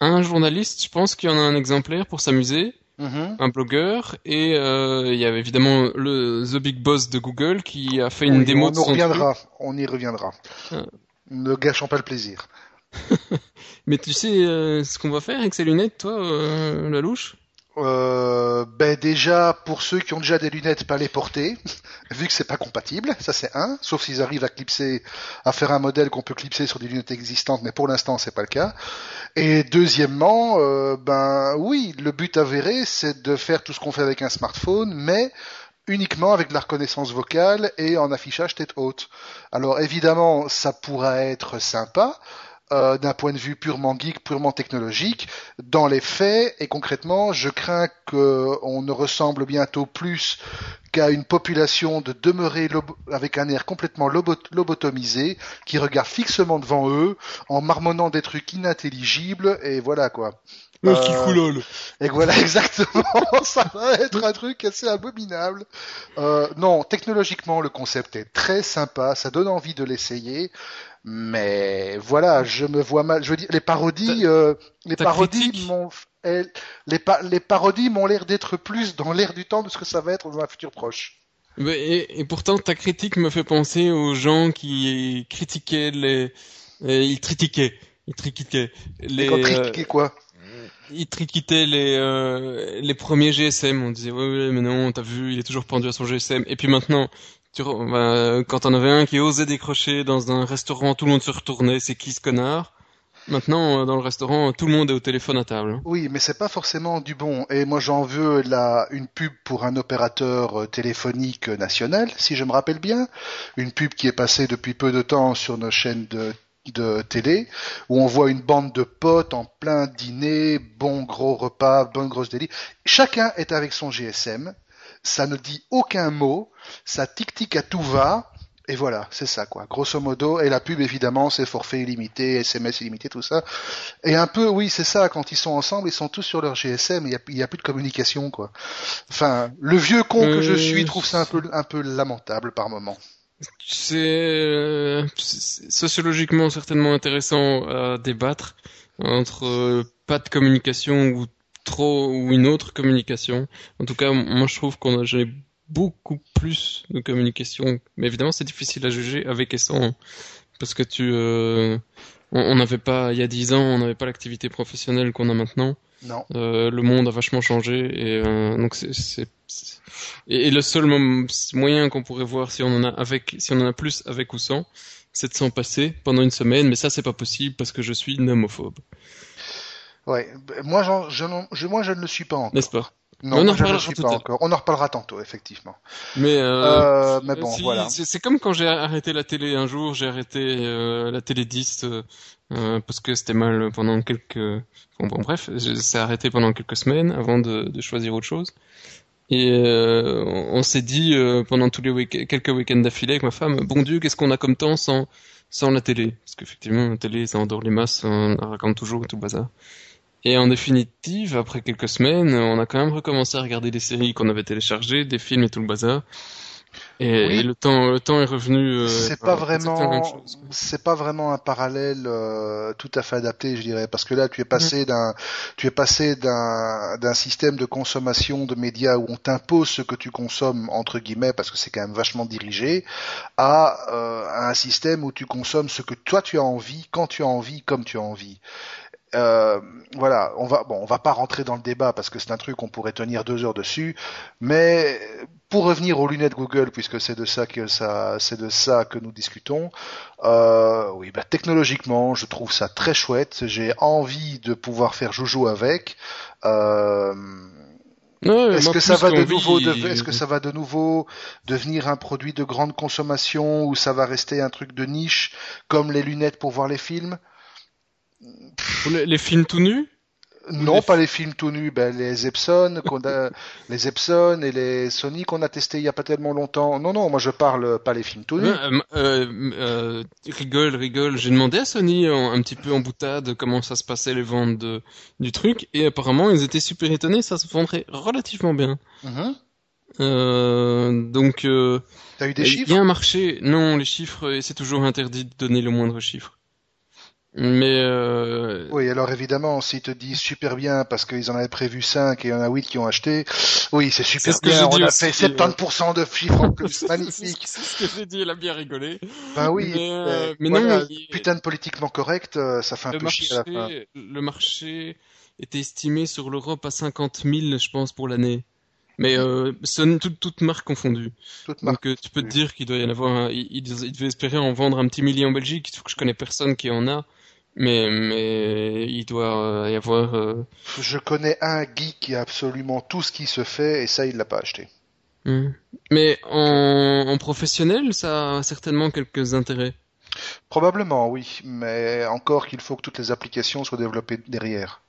un journaliste, je pense qu'il y en a un exemplaire pour s'amuser, Mhm. un blogueur, et euh, il y avait évidemment le The Big Boss de Google qui a fait une démo on de reviendra, On y reviendra. Ah. Ne gâchons pas le plaisir. <laughs> Mais tu sais euh, ce qu'on va faire avec ces lunettes, toi, euh, la louche euh, ben déjà pour ceux qui ont déjà des lunettes, pas les porter, <laughs> vu que c'est pas compatible, ça c'est un, sauf s'ils arrivent à clipser, à faire un modèle qu'on peut clipser sur des lunettes existantes, mais pour l'instant c'est pas le cas. Et deuxièmement, euh, ben oui, le but avéré c'est de faire tout ce qu'on fait avec un smartphone, mais uniquement avec de la reconnaissance vocale et en affichage tête haute. Alors évidemment, ça pourra être sympa, euh, d'un point de vue purement geek, purement technologique. Dans les faits et concrètement, je crains qu'on ne ressemble bientôt plus qu'à une population de demeurer avec un air complètement lobotomisé, qui regarde fixement devant eux, en marmonnant des trucs inintelligibles, et voilà quoi. Euh, et voilà, <laughs> exactement, ça va être un truc assez abominable. Euh, non, technologiquement, le concept est très sympa, ça donne envie de l'essayer, mais voilà, je me vois mal. Je veux dire, les parodies, euh, les parodies m'ont, les, les parodies m'ont l'air d'être plus dans l'air du temps de ce que ça va être dans un futur proche. Et, et, pourtant, ta critique me fait penser aux gens qui critiquaient les, ils critiquaient, ils critiquaient les. critiquaient quoi? il triquitait les euh, les premiers GSM. On disait ouais, ouais mais non, t'as vu, il est toujours pendu à son GSM. Et puis maintenant, bah, quand on avait un qui osait décrocher dans un restaurant, tout le monde se retournait. C'est qui ce connard? Maintenant, euh, dans le restaurant, tout le monde est au téléphone à table. Oui, mais c'est pas forcément du bon. Et moi, j'en veux là une pub pour un opérateur euh, téléphonique national, si je me rappelle bien, une pub qui est passée depuis peu de temps sur nos chaînes de de télé où on voit une bande de potes en plein dîner, bon gros repas, bonne grosse délit. Chacun est avec son GSM, ça ne dit aucun mot, ça tic-tic à tout va, et voilà, c'est ça quoi, grosso modo. Et la pub évidemment, c'est forfait illimité, SMS illimité, tout ça. Et un peu, oui, c'est ça. Quand ils sont ensemble, ils sont tous sur leur GSM. Il n'y a, a, plus de communication quoi. Enfin, le vieux con que je suis trouve ça un peu, un peu lamentable par moment. C'est sociologiquement certainement intéressant à débattre entre euh, pas de communication ou trop ou une autre communication. En tout cas, moi je trouve qu'on a j'ai beaucoup plus de communication, mais évidemment c'est difficile à juger avec et sans parce que tu euh, on n'avait pas il y a dix ans, on n'avait pas l'activité professionnelle qu'on a maintenant. Non. Euh, le monde a vachement changé et euh, donc c'est et, le seul moyen qu'on pourrait voir si on en a avec si on en a plus avec ou sans, c'est de s'en passer pendant une semaine, mais ça c'est pas possible parce que je suis homophobe. Ouais, moi je, je, moi je ne le suis pas encore. N'est-ce pas non, on en reparlera pas encore. On en reparlera tantôt, effectivement. Mais, euh, euh mais bon, voilà. C'est comme quand j'ai arrêté la télé un jour, j'ai arrêté euh, la télé 10 euh, parce que c'était mal pendant quelques. Bon, bon bref, c'est arrêté pendant quelques semaines avant de, de choisir autre chose. Et euh, on s'est dit euh, pendant tous les week quelques week-ends d'affilée avec ma femme, bon Dieu, qu'est-ce qu'on a comme temps sans sans la télé? Parce qu'effectivement, la télé, ça endort les masses, on raconte toujours tout le bazar. Et en définitive, après quelques semaines, on a quand même recommencé à regarder des séries qu'on avait téléchargées, des films et tout le bazar. Et, le temps, le temps est revenu. Euh, c'est pas vraiment, c'est pas vraiment un parallèle euh, tout à fait adapté, je dirais, parce que là, tu es passé d'un, tu es passé d'un, d'un système de consommation de médias où on t'impose ce que tu consommes entre guillemets, parce que c'est quand même vachement dirigé, à, euh, à un système où tu consommes ce que toi tu as envie, quand tu as envie, comme tu as envie. Euh, voilà, on va bon, on va pas rentrer dans le débat parce que c'est un truc qu'on pourrait tenir deux heures dessus, mais pour revenir aux lunettes Google, puisque c'est de ça que ça, c'est de ça que nous discutons. Euh, oui, bah, technologiquement, je trouve ça très chouette. J'ai envie de pouvoir faire joujou avec. Euh, est-ce que ça va de nouveau, est-ce que ça va de nouveau devenir un produit de grande consommation ou ça va rester un truc de niche comme les lunettes pour voir les films? Les, films tout nus non, pas les films tout nus, ben, les Epson, qu'on a, <laughs> les Epson et les Sony qu'on a testés il y a pas tellement longtemps. Non, non, moi je parle pas les films tout nus. Euh, euh, euh, rigole, rigole. J'ai demandé à Sony un petit peu en boutade comment ça se passait les ventes de, du truc et apparemment ils étaient super étonnés, ça se vendrait relativement bien. Mm-hmm. Euh, donc. T'as eu des chiffres Il y a un marché. Non, les chiffres, c'est toujours interdit de donner le moindre chiffre. Mais euh... oui, alors évidemment, s'ils te disent super bien parce qu'ils en avaient prévu 5 et il y en a 8 qui ont acheté, oui, c'est super ce bien. on a fait 70% de chiffres en plus, <laughs> magnifique. C'est ce que j'ai dit, elle a bien rigolé. Ben oui, mais, euh, mais non, putain de politiquement correct, euh, ça fait un peu marché, chier à la fin. Le marché était estimé sur l'Europe à 50 000, je pense, pour l'année. Mais euh, toute, toute marque confondue. Toute marque Donc euh, tu peux te dire qu'il doit y en avoir. Un, il, il, devait espérer en vendre un petit millier en Belgique. Il faut que je connais personne qui en a mais mais il doit euh, y avoir. Euh, Je connais un geek qui a absolument tout ce qui se fait et ça il l'a pas acheté. Hmm. Mais en, en, professionnel, ça a certainement quelques intérêts. Probablement, oui, mais encore qu'il faut que toutes les applications soient développées derrière.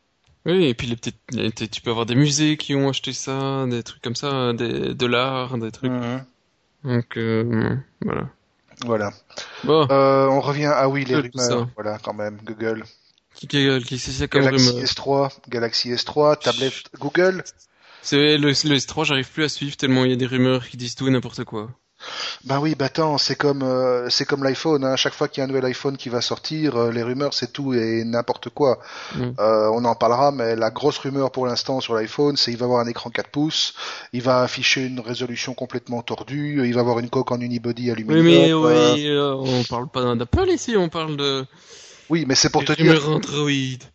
Oui, et puis les petites, les- tu peux avoir des musées qui ont acheté ça, des trucs comme ça, des, de l'art, des trucs. Mhm. Donc euh, voilà. Voilà. Bon, Euh, on revient à oui les Google, rumeurs. Voilà quand même Google. qui, qui, qui c'est ça comme Galaxy rumeur S3, Galaxy S3, tablette Google. C'est le, le S3, j'arrive plus à suivre tellement il y a des rumeurs qui disent tout et n'importe quoi. Ben oui, bah attends, c'est comme euh, c'est comme l'iPhone. Hein. Chaque fois qu'il y a un nouvel iPhone qui va sortir, euh, les rumeurs c'est tout et n'importe quoi. Mm. Euh, on en parlera, mais la grosse rumeur pour l'instant sur l'iPhone, c'est il va avoir un écran 4 pouces, il va afficher une résolution complètement tordue, il va avoir une coque en unibody Oui, aluminium. mais euh, oui, on parle pas d'Apple ici, on parle de oui, mais c'est pour te dire. Android.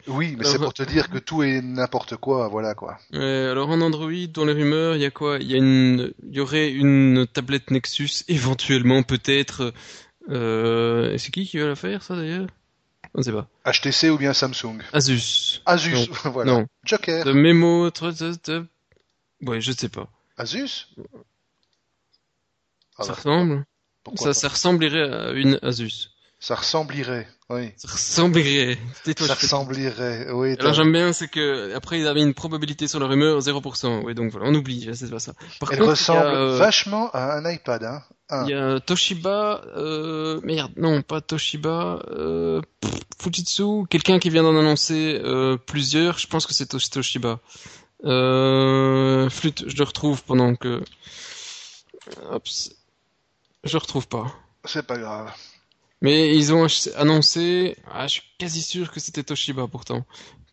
Oui, mais c'est pour te dire que tout est n'importe quoi, voilà quoi. Ouais, alors en Android, dans les rumeurs, il y a quoi? Il y a une, il y aurait une tablette Nexus, éventuellement, peut-être. Euh, c'est qui qui va la faire, ça d'ailleurs? On ne sait pas. HTC ou bien Samsung? Asus. Asus, <laughs> voilà. Non. Joker. De tr- Ouais, je sais pas. Asus? Ah ça bah, ressemble. Ça, ça ressemblerait à une Asus. Ça ressemblerait, oui. Ça ressemblerait. Tais-toi, Ça ressemblerait, oui. Alors j'aime bien, c'est que après ils avaient une probabilité sur la rumeur 0%. Oui, donc voilà, on oublie, c'est pas ça. Par Elle contre, ressemble a, euh, vachement à un iPad, hein. Un. Il y a Toshiba, euh, merde, non, pas Toshiba, euh, pff, Fujitsu, quelqu'un qui vient d'en annoncer euh, plusieurs, je pense que c'est Tosh- Toshiba. Flûte, je le retrouve pendant que... Hop, je le retrouve pas. C'est pas grave. Mais ils ont annoncé, ah, je suis quasi sûr que c'était Toshiba pourtant,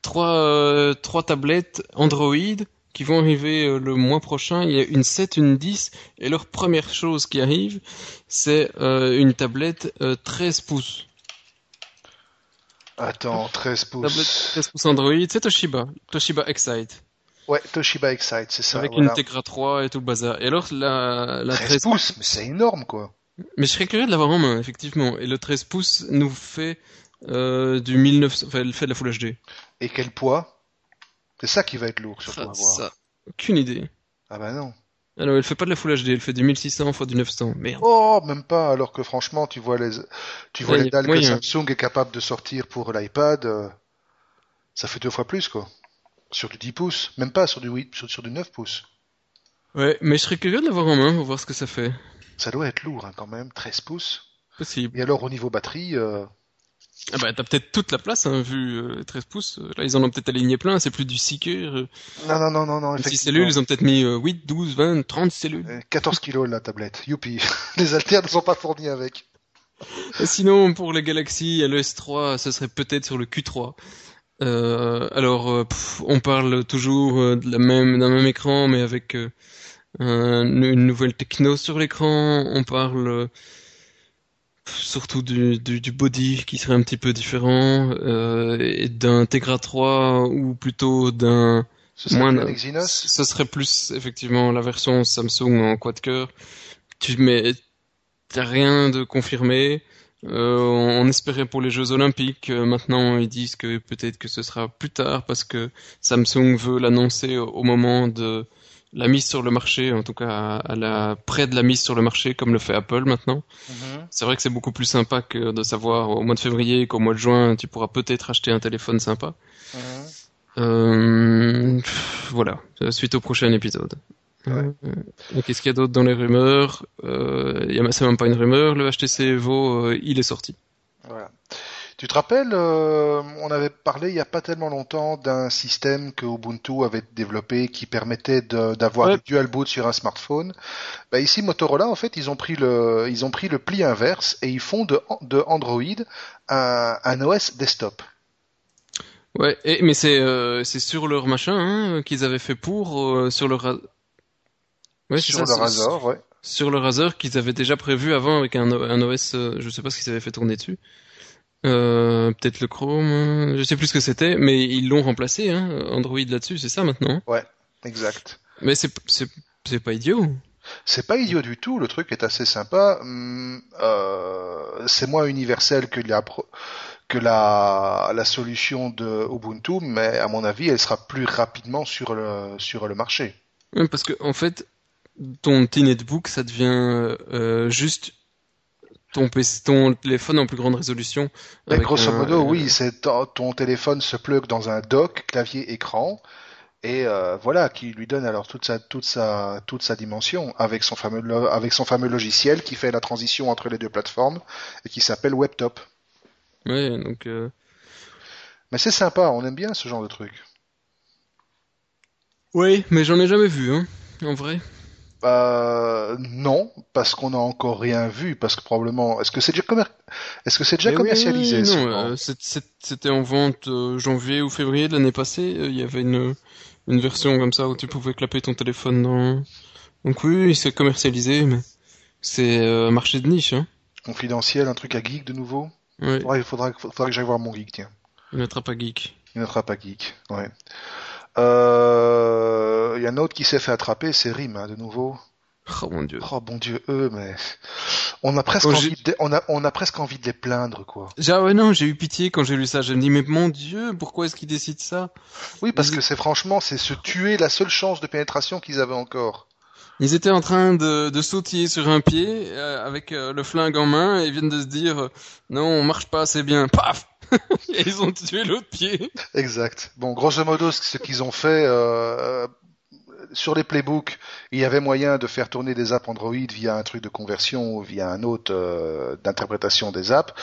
trois, euh, trois tablettes Android qui vont arriver euh, le mois prochain. Il y a une 7, une 10, et leur première chose qui arrive, c'est euh, une tablette euh, 13 pouces. Attends, 13 Tablette pouces. 13 pouces Android, c'est Toshiba, Toshiba Excite, Ouais, Toshiba Excite, c'est ça. avec voilà. une Tegra 3 et tout le bazar. Et alors la, la 13 13 pouces, mais c'est énorme, quoi. Mais je serais curieux de l'avoir en main, effectivement. Et le 13 pouces nous fait euh, du 1900, enfin, elle fait de la Full HD. Et quel poids? C'est ça qui va être lourd, surtout à Ah, voir. ça, aucune idée. Ah bah non. Alors, elle fait pas de la Full HD, elle fait du 1600 x du 900. Merde. Oh, même pas, alors que franchement, tu vois les, tu vois Ouais, les dalles que. Samsung est capable de sortir pour l'iPad, euh, ça fait deux fois plus, quoi. Sur du 10 pouces, même pas sur du 8, sur, sur du 9 pouces. Ouais, mais je serais curieux de l'avoir en main pour voir ce que ça fait. Ça doit être lourd, hein, quand même, 13 pouces. Possible. Et alors, au niveau batterie, euh, Ah bah, t'as peut-être toute la place, hein, vu euh, les 13 pouces. Là, ils en ont peut-être aligné plein, c'est plus du 6 cœurs. Euh, non, non, non, non, non, 6 effectivement. cellules, ils ont peut-être mis euh, 8, 12, 20, 30 cellules. Euh, 14 kilos la tablette, youpi. <laughs> Les haltères ne sont pas fournis avec. Et sinon, pour les a le S3, ce serait peut-être sur le Q3. Euh, alors, euh, pff, on parle toujours euh, de la même, d'un même écran, mais avec euh, un- une nouvelle techno sur l'écran. On parle euh, surtout du, du, du body qui serait un petit peu différent, euh, et d'un Tegra 3 ou plutôt d'un Ce moins un Exynos? Ce serait plus effectivement la version Samsung en quad-core. Tu mets, t'as rien de confirmé. Euh, on espérait pour les Jeux Olympiques. Maintenant, ils disent que peut-être que ce sera plus tard parce que Samsung veut l'annoncer au, au moment de la mise sur le marché, en tout cas à, à la près de la mise sur le marché, comme le fait Apple maintenant. Mhm. C'est vrai que c'est beaucoup plus sympa que de savoir au mois de février qu'au mois de juin, tu pourras peut-être acheter un téléphone sympa. Mhm. Euh, pff, voilà, suite au prochain épisode. Ouais. Euh, qu'est-ce qu'il y a d'autre dans les rumeurs? Euh, C'est même pas une rumeur, le HTC Evo, euh, il est sorti. Voilà. Tu te rappelles, euh, on avait parlé il y a pas tellement longtemps d'un système que Ubuntu avait développé qui permettait d'avoir Ouais. du dual boot sur un smartphone? Bah ici Motorola en fait ils ont pris le ils ont pris le pli inverse et ils font de, de Android un, un OS desktop. Ouais, et, mais c'est euh, sur leur machin hein, qu'ils avaient fait pour euh, sur le ra- ouais, c'est sur ça, le Razor, ouais. sur le Razer qu'ils avaient déjà prévu avant avec un OS, euh, je sais pas ce qu'ils avaient fait tourner dessus. Euh, peut-être le Chrome, euh, je sais plus ce que c'était, mais ils l'ont remplacé, hein, Android là-dessus, c'est ça maintenant? Exact. Mais c'est c'est c'est pas idiot. C'est pas idiot du tout, le truc est assez sympa. Hum, euh, c'est moins universel que la, que la, la solution de Ubuntu, mais à mon avis, elle sera plus rapidement sur le, sur le marché. Ouais, parce que en fait, ton petit netbook, ça devient euh, juste ton, ton téléphone en plus grande résolution. Mais grosso modo, oui, c'est ton téléphone se plug dans un dock, clavier, écran, et euh, voilà, qui lui donne alors toute sa toute sa toute sa dimension avec son fameux avec son fameux logiciel qui fait la transition entre les deux plateformes et qui s'appelle WebTop. Ouais, donc. Euh... Mais c'est sympa, on aime bien ce genre de truc. Oui, mais j'en ai jamais vu, hein, en vrai. Euh, non, parce qu'on n'a encore rien vu, parce que probablement. Est-ce que c'est déjà, commer... est-ce que c'est déjà commercialisé Non, euh, c'était en vente euh, janvier ou février de l'année passée. Euh, il y avait une, une version comme ça où tu pouvais clapper ton téléphone dans. Donc oui, c'est commercialisé, mais c'est un marché de niche. Hein. Confidentiel, un truc à geek de nouveau. Ouais. il faudra, faudra que j'aille voir mon geek, tiens. Il n'attrape pas geek. Il n'attrape pas geek, ouais. Euh, y a un autre qui s'est fait attraper, c'est Rim, hein, de nouveau. Oh mon dieu. Oh bon dieu, eux, mais on a presque envie de... on a on a presque envie de les plaindre quoi. Ah ouais non, j'ai eu pitié quand j'ai lu ça. Je me dis mais mon dieu, pourquoi est-ce qu'ils décident ça? Oui, parce que c'est franchement, c'est se tuer la seule chance de pénétration qu'ils avaient encore. Ils étaient en train de, de sautiller sur un pied euh, avec euh, le flingue en main et ils viennent de se dire euh, non, on marche pas assez bien. Paf <laughs> Ils ont tué l'autre pied. Exact. Bon, grosso modo, ce qu'ils ont fait, euh, sur les playbooks, il y avait moyen de faire tourner des apps Android via un truc de conversion ou via un autre euh, d'interprétation des apps.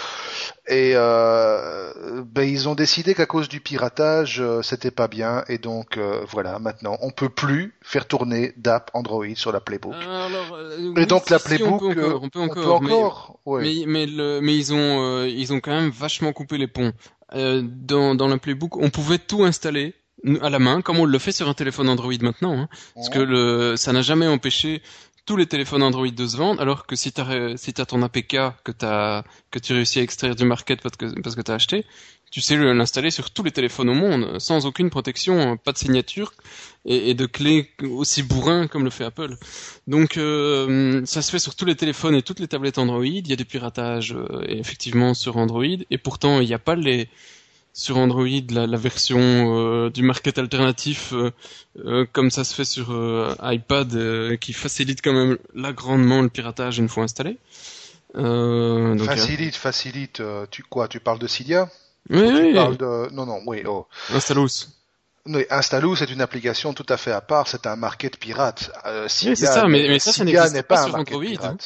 Et euh, ben, ils ont décidé qu'à cause du piratage, euh, c'était pas bien. Et donc euh, voilà, maintenant, on peut plus faire tourner d'app Android sur la playbook. Alors, et donc la playbook, on peut encore, on peut encore, on peut encore mais, mais, mais, le, mais, ils ont ils ont quand même vachement coupé les ponts. dans, dans la playbook, on pouvait tout installer à la main, comme on le fait sur un téléphone Android maintenant. Hein, parce que le, ça n'a jamais empêché tous les téléphones Android de se vendre, alors que si tu as, si as ton APK que, as, que tu réussis à extraire du market parce que, parce que tu as acheté, tu sais l'installer sur tous les téléphones au monde, sans aucune protection, pas de signature et, et de clés aussi bourrin comme le fait Apple. Donc euh, ça se fait sur tous les téléphones et toutes les tablettes Android. Il y a du piratage euh, effectivement sur Android, et pourtant il n'y a pas les sur Android la, la version euh, du market alternatif euh, euh, comme ça se fait sur iPad qui facilite quand même là grandement le piratage une fois installé. Donc, facilite, facilite. tu quoi Tu parles de Cydia Oui, oui. Parles de... Non, non, oui. Oh. Installous. Oui, Installous c'est une application tout à fait à part. C'est un market pirate. Cydia, oui, c'est ça. Mais, mais ça, ça n'existe pas, pas, sur Android. Hein.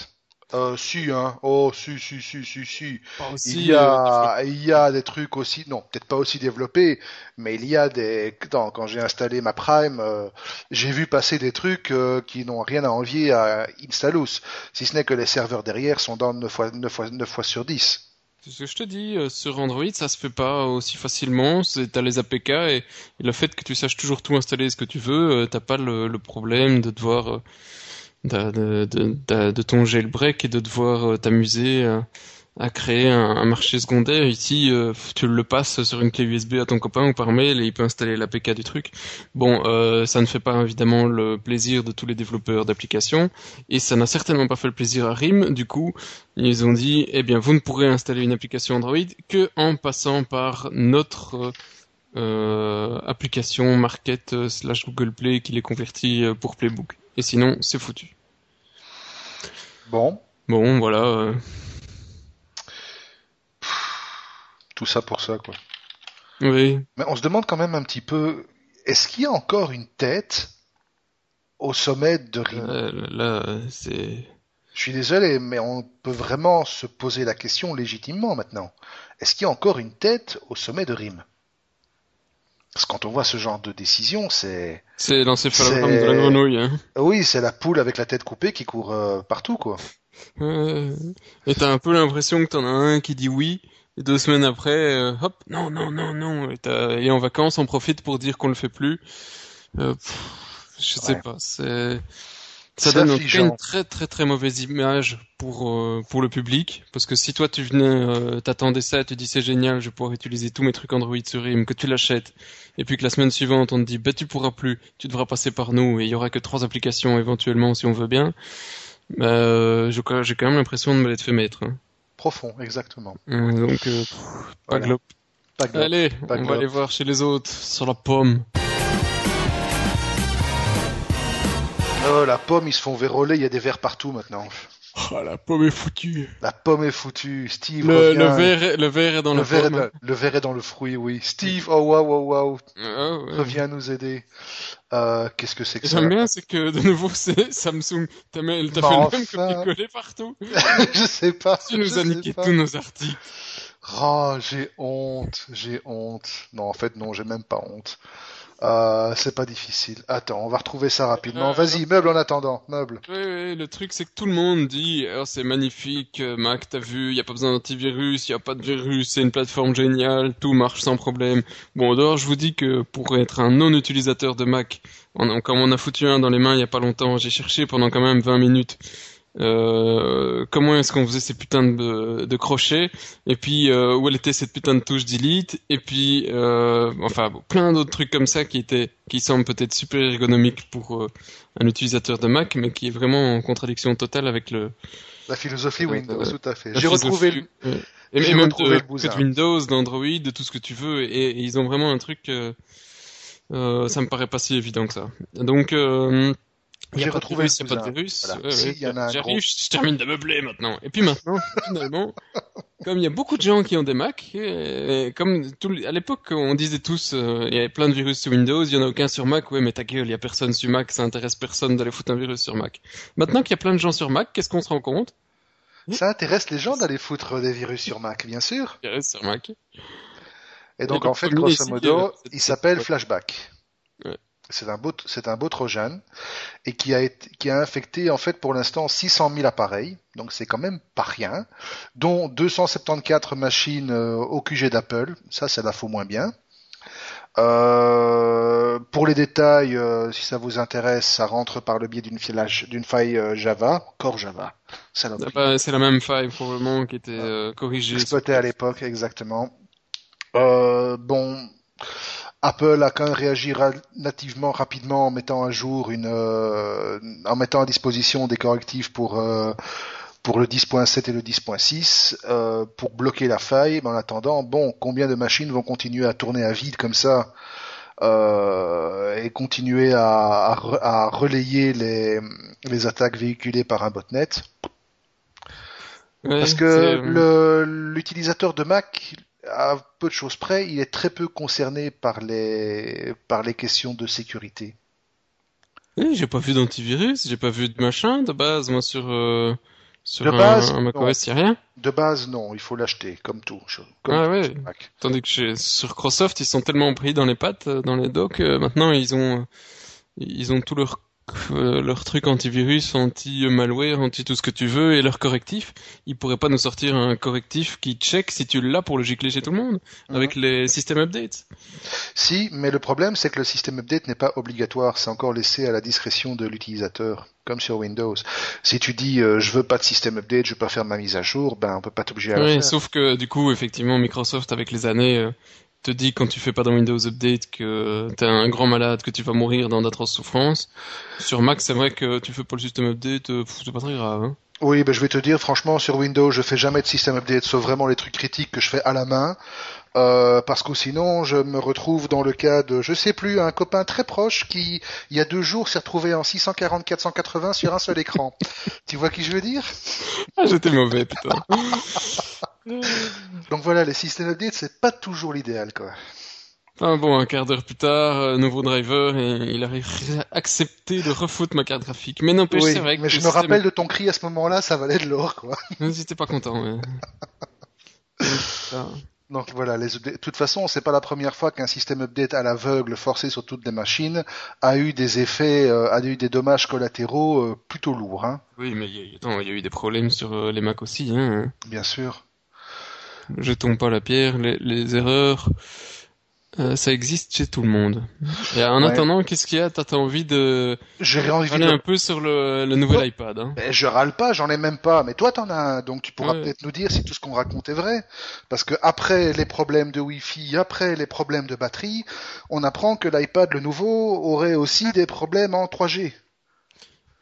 Euh, si, hein. Oh, si, si, si, si, si. il y a, euh, il y a des trucs aussi, non, peut-être pas aussi développés, mais il y a des, non, quand j'ai installé ma Prime, euh, j'ai vu passer des trucs euh, qui n'ont rien à envier à Installous, si ce n'est que les serveurs derrière sont dans 9 fois, 9 fois, 9 fois sur 10. C'est ce que je te dis, sur Android, ça se fait pas aussi facilement. T'as les APK et, et, le fait que tu saches toujours tout installer ce que tu veux, t'as pas le, le, problème de devoir de, de, de, ton jailbreak et de devoir euh, t'amuser à, créer un, marché secondaire. Ici, euh, tu le passes sur une clé USB à ton copain ou par mail et il peut installer l'APK du truc. Bon, euh, ça ne fait pas évidemment le plaisir de tous les développeurs d'applications et ça n'a certainement pas fait le plaisir à RIM. Du coup, ils ont dit, eh bien, vous ne pourrez installer une application Android que en passant par notre euh, application Market slash Google Play qui les convertit pour Playbook. Et sinon, c'est foutu. Bon. Bon, voilà. Euh. Tout ça pour ça, quoi. Oui. Mais on se demande quand même un petit peu, est-ce qu'il y a encore une tête au sommet de Rim euh, Là, c'est... Je suis désolé, mais on peut vraiment se poser la question légitimement maintenant. Est-ce qu'il y a encore une tête au sommet de Rim parce que quand on voit ce genre de décision, c'est... C'est l'encéphalogramme de la grenouille. Hein. Oui, c'est la poule avec la tête coupée qui court euh, partout, quoi. Euh, et t'as un peu l'impression que t'en as un qui dit oui, et deux semaines après, euh, hop, non, non, non, non, et, et, en vacances, on profite pour dire qu'on le fait plus. Euh, je sais pas, c'est... Ça donne une très très très mauvaise image pour euh, pour le public. Parce que si toi tu venais euh, t'attendais ça tu dis c'est génial je vais pouvoir utiliser tous mes trucs Android sur RIM que tu l'achètes. Et puis que la semaine suivante on te dit bah tu pourras plus tu devras passer par nous. Et il y aura que trois applications éventuellement si on veut bien. Bah, euh, j'ai quand même l'impression de me l'être fait mettre hein. profond exactement. Donc euh, pas, voilà. allez on va aller voir chez les autres sur la pomme Oh, la pomme, ils se font verroler, il y a des verres partout maintenant. Oh, la pomme est foutue. La pomme est foutue. Steve Le, le verre, est- le verre est dans Le verre est dans, le verre est dans le fruit, oui. Steve, oh waouh, waouh. Ah, ouais. Reviens nous aider. Euh, qu'est-ce que c'est que ça? J'aime bien, c'est que de nouveau, c'est Samsung. T'as fait le même enfin. copier-coller partout. <laughs> Je sais pas. Tu nous as niqué pas. tous nos articles. Oh, j'ai honte, j'ai honte. Non, en fait, non, j'ai même pas honte. Euh, c'est pas difficile. Attends, on va retrouver ça rapidement. Euh, Vas-y, meuble en attendant, meuble. Ouais, le truc, c'est que tout le monde dit, oh, c'est magnifique, euh, Mac, t'as vu, y a pas besoin d'antivirus, y a pas de virus, c'est une plateforme géniale, tout marche sans problème. Bon, dehors, je vous dis que pour être un non-utilisateur de Mac, on, comme on a foutu un dans les mains il y a pas longtemps, j'ai cherché pendant quand même 20 minutes. Euh, comment est-ce qu'on faisait ces putains de, de crochets et puis euh, où elle était cette putain de touche delete et puis euh, enfin bon, plein d'autres trucs comme ça qui étaient qui semblent peut-être super ergonomiques pour euh, un utilisateur de Mac, mais qui est vraiment en contradiction totale avec le. La philosophie Euh, Windows, euh, tout à fait. J'ai retrouvé le... Et, j'ai et même retrouvé de, le de Windows, d'Android, de tout ce que tu veux, et, et ils ont vraiment un truc. euh, euh, ça me paraît pas si évident que ça. Donc. Il y J'ai a pas de retrouvé virus, il y a pas de virus. Voilà. Ouais, Si, ouais. il y en a un J'arrive, je, termine de meubler maintenant. Et puis maintenant, <laughs> finalement, comme il y a beaucoup de gens qui ont des Mac, et, et comme tout, le- à l'époque on disait tous, euh, il y avait plein de virus sur Windows, il y en a aucun sur Mac. Ouais, mais ta gueule, il y a personne sur Mac, ça intéresse personne d'aller foutre un virus sur Mac. Maintenant qu'il y a plein de gens sur Mac, qu'est-ce qu'on se rend compte? Ça intéresse les gens d'aller foutre des virus sur Mac, bien sûr. A sur Mac. Et donc le en fait, grosso modo, il s'appelle Flashback. Ouais. C'est un beau, c'est un beau trojan et qui a été, qui a infecté en fait pour l'instant 600 000 appareils, donc c'est quand même pas rien, dont 274 machines euh, au QG d'Apple, ça ça la faut moins bien. Euh, pour les détails, euh, si ça vous intéresse, ça rentre par le biais d'une faille, d'une faille euh, Java, Core Java. Ah bah, c'est la même faille probablement qui était corrigée. exploité à l'époque, exactement. Euh, bon, Apple a quand même réagi relativement rapidement en mettant à jour une, euh, en mettant à disposition des correctifs pour euh, pour le 10.7 et le 10.6 euh, pour bloquer la faille. Mais en attendant, bon, combien de machines vont continuer à tourner à vide comme ça euh, et continuer à, à, re- à relayer les, les attaques véhiculées par un botnet? Parce que euh, le- l'utilisateur de Mac, à peu de choses près, il est très peu concerné par les, par les questions de sécurité. Oui, j'ai pas vu d'antivirus, j'ai pas vu de machin de base, moi sur euh, sur De base, un macOS, y a rien? De base, non, il faut l'acheter, comme tout. Comme Ah tout ouais. Mac. Tandis que chez, sur Microsoft, ils sont tellement pris dans les pattes, euh, dans les docks, euh, maintenant ils ont ils ont tout leur euh, leur truc antivirus, anti-malware, anti tout ce que tu veux et leur correctif. Ils pourraient pas nous sortir un correctif qui check si tu l'as pour le gicler chez tout le monde Mhm. avec les systèmes updates. Si, mais le problème, c'est que le système update n'est pas obligatoire, c'est encore laissé à la discrétion de l'utilisateur, comme sur Windows. Si tu dis, euh, je veux pas de système update, je veux pas faire ma mise à jour, ben, on peut pas t'obliger à la Ouais, faire. sauf que du coup, effectivement, Microsoft avec les années euh, te dit quand tu fais pas dans Windows Update que t'es un grand malade, que tu vas mourir dans d'atroces souffrances. Sur Mac, c'est vrai que tu fais pas le système update, euh, c'est pas très grave. Hein. Oui, ben je vais te dire, franchement, sur Windows, je fais jamais de système update, sauf vraiment les trucs critiques que je fais à la main. Euh, parce que sinon, je me retrouve dans le cas de, je sais plus, un copain très proche qui, il y a deux jours, s'est retrouvé en 640-480 sur un seul écran. <laughs> tu vois qui je veux dire? Ah, j'étais mauvais, putain. <laughs> Donc voilà, les systèmes update, c'est pas toujours l'idéal, quoi. Enfin bon, un quart d'heure plus tard, euh, nouveau driver, et il a accepté de refoutre ma carte graphique. Mais n'empêche, Oui, c'est vrai que mais je me système- rappelle de ton cri à ce moment-là, ça valait de l'or, quoi. J'étais pas content, ouais. <laughs> Donc voilà, les updates- de toute façon, c'est pas la première fois qu'un système update à l'aveugle forcé sur toutes les machines a eu des effets, euh, a eu des dommages collatéraux euh, plutôt lourds, hein, Oui, mais il y, a- y eu des problèmes sur euh, les Mac aussi, hein. bien sûr. Jetons pas la pierre, les, les erreurs, euh, ça existe chez tout le monde. Et en Ouais. attendant, qu'est-ce qu'il y a? T'as envie de J'ai envie aller de... un peu sur le, le nouvel Oh. iPad, hein Ben, je râle pas, j'en ai même pas. Mais toi, t'en as un, donc tu pourras Ouais. peut-être nous dire si tout ce qu'on raconte est vrai. Parce que après les problèmes de Wi-Fi, après les problèmes de batterie, on apprend que l'iPad, le nouveau, aurait aussi des problèmes en 3G.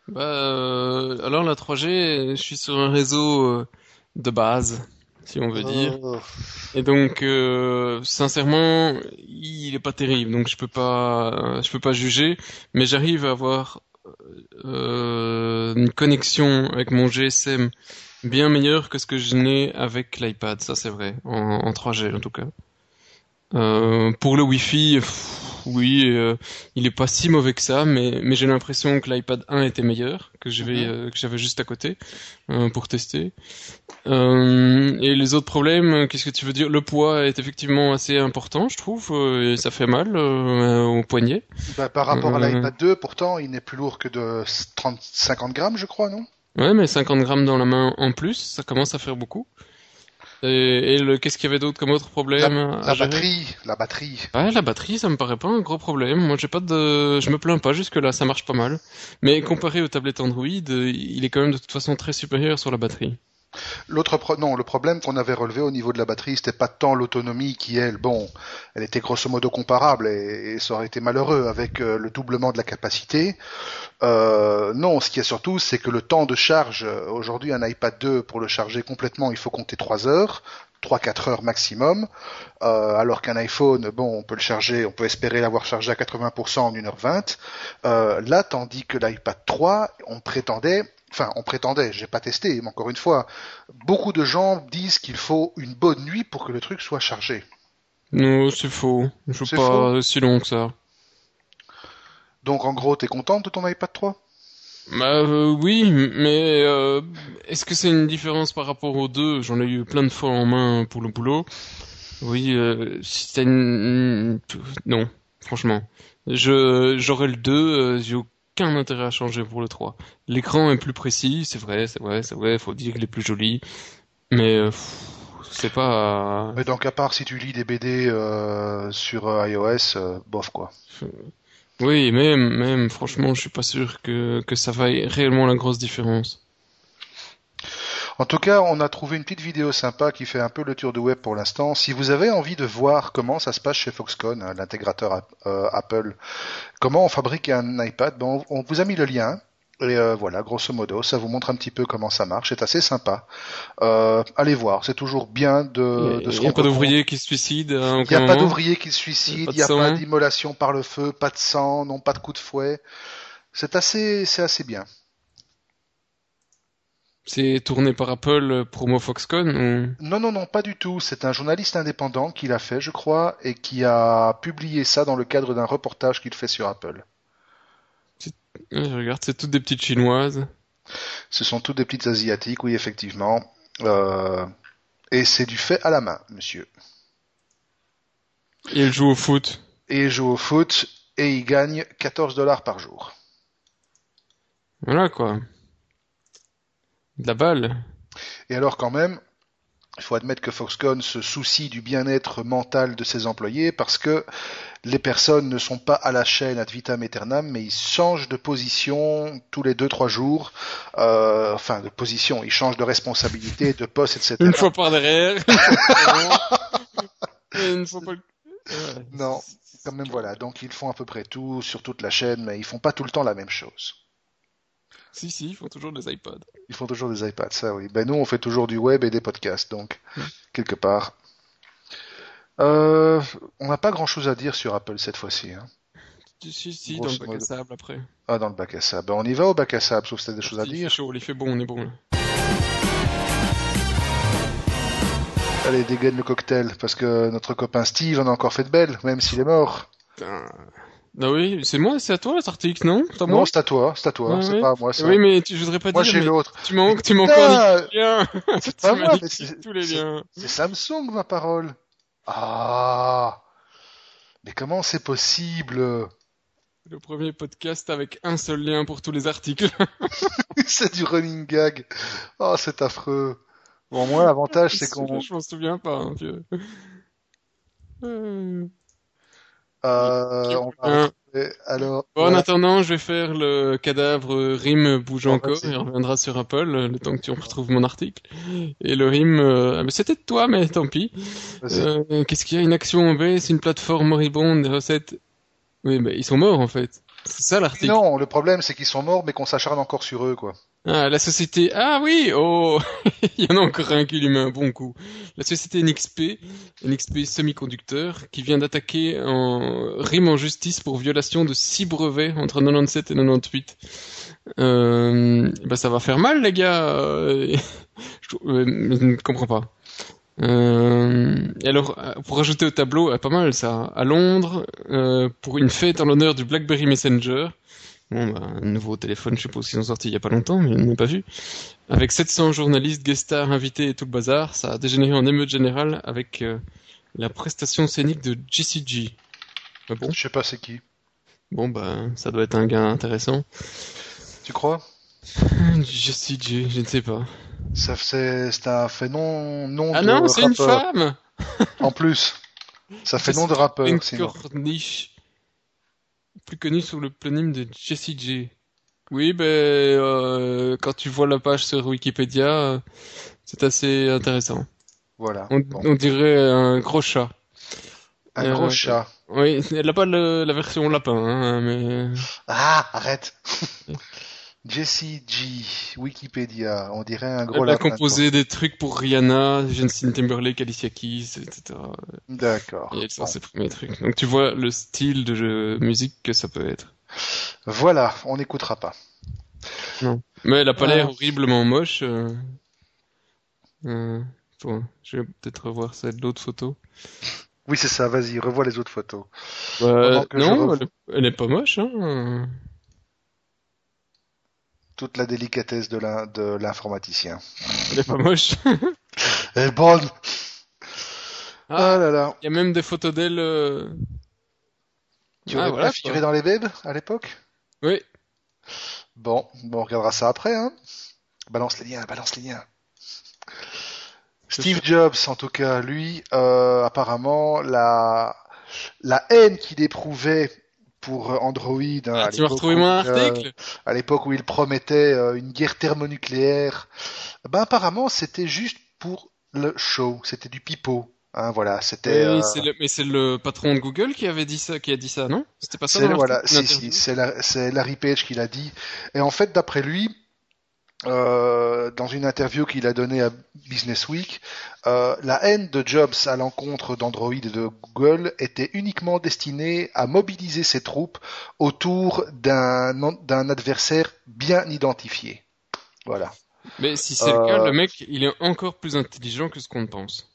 Bah, euh, alors la 3G, je suis sur un réseau euh, de base, si on veut dire. Oh. Et donc, euh, sincèrement, il est pas terrible, donc je peux pas, je peux pas juger, mais j'arrive à avoir euh, une connexion avec mon GSM bien meilleure que ce que je n'ai avec l'iPad, ça c'est vrai, en, en 3G en tout cas. Euh, pour le Wi-Fi, pff, oui, euh, il est pas si mauvais que ça, mais, mais j'ai l'impression que l'iPad 1 était meilleur, que j'avais Mhm. euh, que j'avais juste à côté euh, pour tester. Euh, et les autres problèmes, qu'est-ce que tu veux dire? Le poids est effectivement assez important, je trouve, euh, et ça fait mal euh, au poignet. Bah, par rapport à l'iPad 2, pourtant, il n'est plus lourd que de 30, 50 grammes, je crois, non? Ouais, mais 50 grammes dans la main en plus, ça commence à faire beaucoup. Et, et le, qu'est-ce qu'il y avait d'autre comme autre problème La batterie, la batterie. Ouais, la batterie, ça me paraît pas un gros problème. Moi, j'ai pas de, je me plains pas jusque là, ça marche pas mal. Mais comparé aux tablettes Android, euh, il est quand même de toute façon très supérieur sur la batterie. L'autre pro- non, le problème qu'on avait relevé au niveau de la batterie, c'était pas tant l'autonomie qui, elle, bon, elle était grosso modo comparable et, ça aurait été malheureux avec euh, le doublement de la capacité. Euh, non, ce qui est surtout, c'est que le temps de charge, euh, aujourd'hui, un iPad 2, pour le charger complètement, il faut compter 3 heures. 3-4 heures maximum, euh, alors qu'un iPhone, bon, on peut le charger, on peut espérer l'avoir chargé à 80% en 1h20. Euh, là, tandis que l'iPad 3, on prétendait, enfin, on prétendait, j'ai pas testé, mais encore une fois, beaucoup de gens disent qu'il faut une bonne nuit pour que le truc soit chargé. Non, c'est faux. Je C'est pas faux si long que ça. Donc, en gros, t'es contente de ton iPad 3 Bah euh, oui, mais euh, est-ce que c'est une différence par rapport aux deux? J'en ai eu plein de fois en main pour le boulot. Oui, euh, c'est une... Non, franchement. Je J'aurais le 2, euh, j'ai aucun intérêt à changer pour le 3. L'écran est plus précis, c'est vrai, c'est vrai, c'est vrai, faut dire qu'il est plus joli. Mais euh, c'est pas... Mais donc, à part si tu lis des BD euh, sur euh, iOS, euh, bof quoi. Oui, même, même, franchement, je suis pas sûr que, que ça vaille réellement la grosse différence. En tout cas, on a trouvé une petite vidéo sympa qui fait un peu le tour du web pour l'instant. Si vous avez envie de voir comment ça se passe chez Foxconn, hein, l'intégrateur euh, Apple, comment on fabrique un iPad, ben on, on vous a mis le lien. Et euh, voilà, grosso modo, ça vous montre un petit peu comment ça marche. C'est assez sympa. Euh, allez voir, c'est toujours bien de, de se Il n'y a pas d'ouvrier qui se suicide à Il n'y a pas d'ouvrier qui se suicide, il n'y a pas d'immolation par le feu, pas de sang, non pas de coup de fouet. C'est assez, c'est assez bien. C'est tourné par Apple euh, promo Foxconn ou... Non, non, non, pas du tout. C'est un journaliste indépendant qui l'a fait, je crois, et qui a publié ça dans le cadre d'un reportage qu'il fait sur Apple. Je regarde, c'est toutes des petites chinoises. Ce sont toutes des petites asiatiques, oui, effectivement. Euh, et c'est du fait à la main, monsieur. Et elles jouent au foot. Et il joue au foot et il gagne 14 dollars par jour. Voilà quoi. De la balle. Et alors quand même, il faut admettre que Foxconn se soucie du bien-être mental de ses employés parce que les personnes ne sont pas à la chaîne ad vitam aeternam, mais ils changent de position tous les deux trois jours. Euh, enfin, de position, ils changent de responsabilité, de poste, etc. Une fois par derrière. <laughs> Une fois. Non, quand même voilà. Donc ils font à peu près tout sur toute la chaîne, mais ils font pas tout le temps la même chose. Si, si, ils font toujours des iPods. Ils font toujours des iPads, ça oui. Ben nous, on fait toujours du web et des podcasts, donc Mm. quelque part. Euh, on n'a pas grand-chose à dire sur Apple cette fois-ci. Hein. Si, si, dans le bac à sable après. Ah, dans le bac à sable. Ben, on y va au bac à sable, sauf si t'as des choses à Il fait dire. chaud, il fait bon, on est bon là. Allez, dégaine le cocktail, parce que notre copain Steve en a encore fait de belles, même s'il est mort. Putain. Ah oui, c'est moi, c'est à toi cet article, non à moi Non, c'est à toi, c'est à toi, Ouais, c'est ouais. pas à moi ça. Oui, mais tu, je voudrais pas Moi dire, j'ai mais l'autre. tu m'as <laughs> <laughs> tu m'as encore les liens. c'est pas moi, mais c'est- tous les liens. C'est Samsung, ma parole. Ah, mais comment c'est possible? Le premier podcast avec un seul lien pour tous les articles. <laughs> C'est du running gag. Oh, c'est affreux. Bon, moi, l'avantage, c'est qu'on... Je m'en souviens pas, hein. Euh, Euh, on va Hein. Alors, Bon, en ouais, attendant, je vais faire le cadavre rime bouge Bon, encore on reviendra sur Apple le temps que tu retrouves mon article. Et le rime, euh, ah, mais c'était de toi, mais tant pis. Euh, Qu'est-ce qu'il y a? Une action en baisse, une plateforme moribonde, des recettes. Oui, mais ils sont morts en fait. C'est ça l'article. Non, le problème c'est qu'ils sont morts, mais qu'on s'acharne encore sur eux, quoi. Ah, la société. Ah oui, oh, <laughs> il y en a encore un qui lui met un bon coup. La société NXP, NXP Semiconducteur, qui vient d'attaquer en rime en justice pour violation de six brevets entre 97 et 98. Euh, bah ça va faire mal, les gars. Euh, <laughs> je, euh, je ne comprends pas. Euh, et alors, euh, pour rajouter au tableau, euh, pas mal ça. À Londres, euh, pour une fête en l'honneur du BlackBerry Messenger. Bon, bah, un nouveau téléphone, je suppose qu'ils ont sorti il y a pas longtemps, mais je n'ai pas vu. Avec 700 journalistes, guest stars, invités et tout le bazar, ça a dégénéré en émeute générale avec euh, la prestation scénique de JCG. Ah bon? Je sais pas c'est qui. Bon, bah, ça doit être un gars intéressant. Tu crois? JCG, je ne sais pas. Ça c'est c'est un fait nom nom Ah de non, c'est une femme <laughs> En plus, ça fait nom de rappeur. Sinon. Corniche, plus connu sous le pseudonyme de Jessie J. Oui, ben euh, quand tu vois la page sur Wikipédia, euh, c'est assez intéressant. Voilà. On, Bon. on dirait un gros chat. Un euh, gros chat. Oui, elle n'a pas le- la version lapin, hein, mais Ah, arrête. <laughs> Jessie G, Wikipédia, on dirait un gros elle a composé des trucs pour Rihanna, Justin Timberlake, Alicia Keys, etc. D'accord. Et elles sont ses premiers trucs. Donc tu vois le style de jeu- musique que ça peut être. Voilà, on n'écoutera pas. Mais elle a pas Ah. l'air horriblement moche. Euh... Euh... attends, je vais peut-être revoir celle d'autres photos. Oui, c'est ça, vas-y, revois les autres photos. Bah, non, elle, elle est pas moche. Hein. Toute la délicatesse de l'in- de l'informaticien. Elle est pas moche. <laughs> Elle est bonne Ah Ah, là là. il y a même des photos d'elle. euh, Tu Ah, voilà, pas figuré dans les bébés à l'époque? Oui. Bon, bon, on regardera ça après, hein. Balance les liens, balance les liens. Steve Jobs, en tout cas, lui, euh, apparemment, la, la haine qu'il éprouvait pour euh, Android, hein, Ah, à tu euh, à l'époque où il promettait euh, une guerre thermonucléaire, ben apparemment c'était juste pour le show, c'était du pipeau. Hein, voilà, c'était. Oui, euh, mais c'est le patron de Google qui avait dit ça, qui a dit ça, non? C'était pas ça C'est voilà, si, si, c'est Larry Page qui l'a dit. Et en fait, d'après lui, euh, dans une interview qu'il a donnée à Business Week, euh, la haine de Jobs à l'encontre d'Android et de Google était uniquement destinée à mobiliser ses troupes autour d'un adversaire bien identifié. Voilà. Mais si c'est le cas, Euh, le mec, il est encore plus intelligent que ce qu'on pense.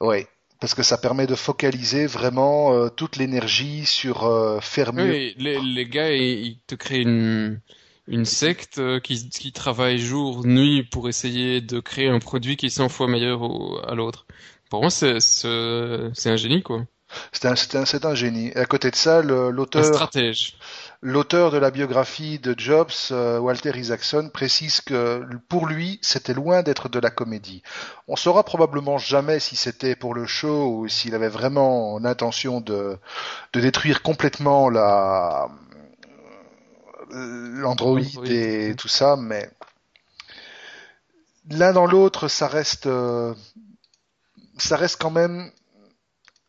Oui. Parce que ça permet de focaliser vraiment euh, toute l'énergie sur euh, faire mieux. Oui, les, les gars, ils, ils te créent une, une secte euh, qui, qui travaille jour, nuit pour essayer de créer un produit qui est 100 fois meilleur au- à l'autre. Pour moi, c'est c'est c'est un génie, quoi. C'est un, c'est un, c'est un génie. Et à côté de ça, l'auteur stratège. L'auteur de la biographie de Jobs, euh, Walter Isaacson, précise que pour lui, c'était loin d'être de la comédie. On saura probablement jamais si c'était pour le show ou s'il avait vraiment l'intention de, de détruire complètement la l'Android et tout ça, mais l'un dans l'autre, ça reste euh, ça reste quand même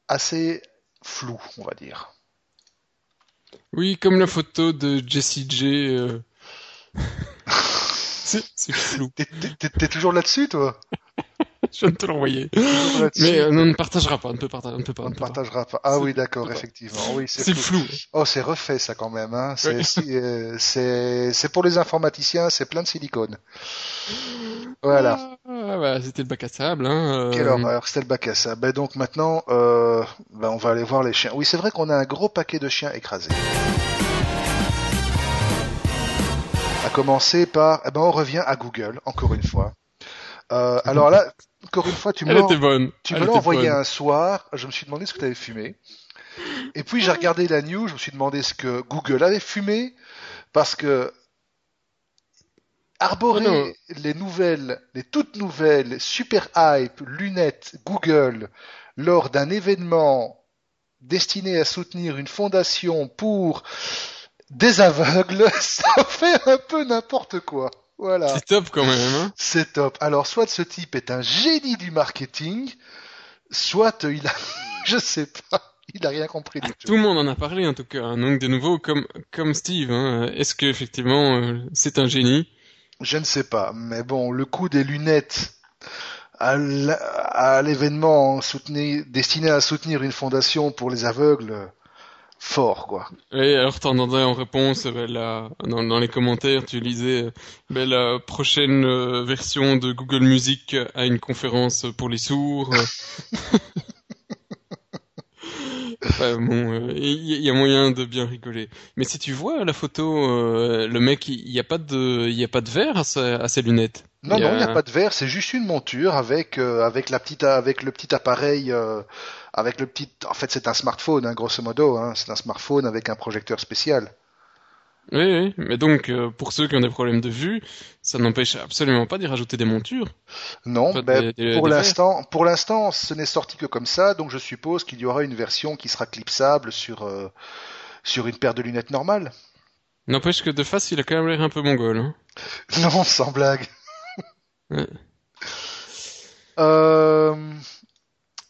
assez flou, on va dire. Oui, comme la photo de Jessie J. euh. <laughs> c'est flou. T'es toujours là-dessus, toi? <laughs> <laughs> Je viens de te l'envoyer. Mais euh, on ne partagera pas, on ne peut on ne peut pas. On ne pas. partagera pas. Ah oui, d'accord, effectivement. Oui, c'est flou. flou. Oh, c'est refait ça quand même. Hein. C'est euh, c'est pour les informaticiens, c'est plein de silicone. Voilà. Ah, bah, c'était le bac à sable, hein. euh, Quelle horreur, c'était le bac à ça. Ben donc maintenant, euh, ben on va aller voir les chiens. Oui, c'est vrai qu'on a un gros paquet de chiens écrasés. À commencer par, eh ben on revient à Google encore une fois. Euh, <laughs> alors là, encore une fois, tu me l'as- bonne. Tu me envoyé bonne. un soir, je me suis demandé ce que tu avais fumé. Et puis j'ai regardé la news, je me suis demandé ce que Google avait fumé, parce que arborer Oh les nouvelles, les toutes nouvelles super hype lunettes Google lors d'un événement destiné à soutenir une fondation pour des aveugles, <laughs> ça fait un peu n'importe quoi. Voilà. C'est top quand même, hein. C'est top. Alors, soit ce type est un génie du marketing, soit il a, <laughs> je sais pas, il n'a rien compris du Ah, tout. tout le monde en a parlé en tout cas. hein. Donc de nouveau, comme comme Steve, hein, est-ce que effectivement euh, c'est un génie? Je ne sais pas, mais bon, le coup des lunettes à l'événement destiné à soutenir une fondation pour les aveugles, fort quoi. Et alors t'entendais en réponse, euh, ben, la- dans, dans les commentaires, tu lisais euh, ben, la prochaine euh, version de Google Music a une conférence pour les sourds. <laughs> Enfin, bon, euh, il y, y a moyen de bien rigoler. Mais si tu vois la photo, euh, le mec, il n'y a pas de, il a pas de verre à, sa- à ses lunettes. Non, y non, a- il n'y a pas de verre, c'est juste une monture avec euh, avec la petite avec le petit appareil avec le petit. En fait, c'est un smartphone, hein, grosso modo. Hein, c'est un smartphone avec un projecteur spécial. Oui, oui. Mais donc, euh, pour ceux qui ont des problèmes de vue, ça n'empêche absolument pas d'y rajouter des montures. Non, ben, des- des- pour l'instant, pour l'instant, ce n'est sorti que comme ça, donc je suppose qu'il y aura une version qui sera clipsable sur euh, sur une paire de lunettes normales. N'empêche que de face, il a quand même l'air un peu mongol. Hein. <laughs> Non, sans blague. Ouais. Euh,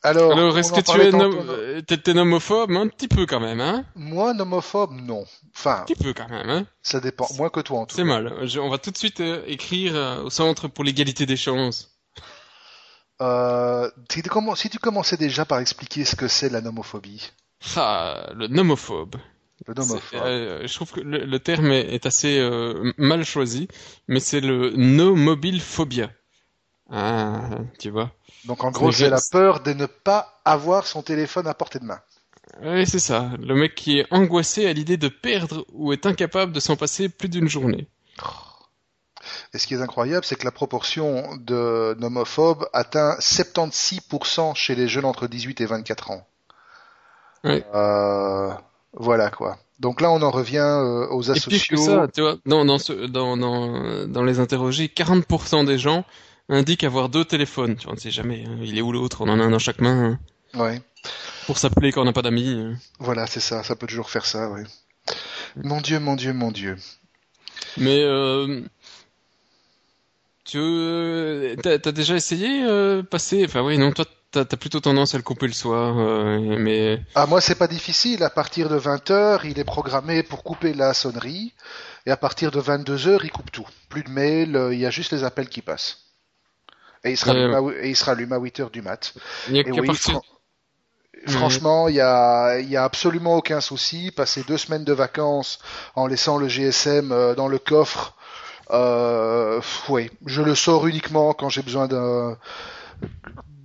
Alors, Alors, est-ce que tu es, nom- euh, t'es- Un petit peu quand même, hein Moi, nomophobe, non. Enfin, Un petit peu quand même, hein ça dépend. Moins que toi, en tout C'est mal. Je- on va tout de suite euh, écrire euh, au Centre pour l'égalité des chances. Euh, si, tu commen- si tu commençais déjà par expliquer ce que c'est la nomophobie, Ah, le nomophobe. le nomophobe. euh, je trouve que le, le terme est, est assez euh, mal choisi, mais c'est le no-mobile-phobia. Ah, tu vois. Donc en gros, c'est- la peur de ne pas avoir son téléphone à portée de main. Oui, c'est ça. Le mec qui est angoissé à l'idée de perdre ou est incapable de s'en passer plus d'une journée. Et ce qui est incroyable, c'est que la proportion de nomophobes atteint 76% chez les jeunes entre 18 et 24 ans. Ouais. Euh, voilà quoi. Donc là, on en revient euh, aux Et pire que ça, tu vois, dans, dans, ce, dans, dans, dans les interrogés, 40% des gens indiquent avoir deux téléphones. Tu vois, on ne sait jamais. hein. Il est où l'autre? On en a un dans chaque main. hein. Ouais. Pour s'appeler quand on n'a pas d'amis. hein. Voilà, c'est ça. Ça peut toujours faire ça, oui. Mon Dieu, mon Dieu, mon Dieu. Mais euh, tu euh, t'as, t'as déjà essayé euh, passer Enfin oui, non, toi t'as, t'as plutôt tendance à le couper le soir, euh, mais Ah, moi, c'est pas difficile. À partir de 20h, il est programmé pour couper la sonnerie. Et à partir de 22h, il coupe tout. Plus de mails, il y a juste les appels qui passent. Et il sera allumé à, et il sera allumé à 8h du mat. il y a Et qu'à oui, partir. fran- franchement, il y a, y a absolument aucun souci. Passer deux semaines de vacances en laissant le GSM euh, dans le coffre, euh, oui, je le sors uniquement quand j'ai besoin de,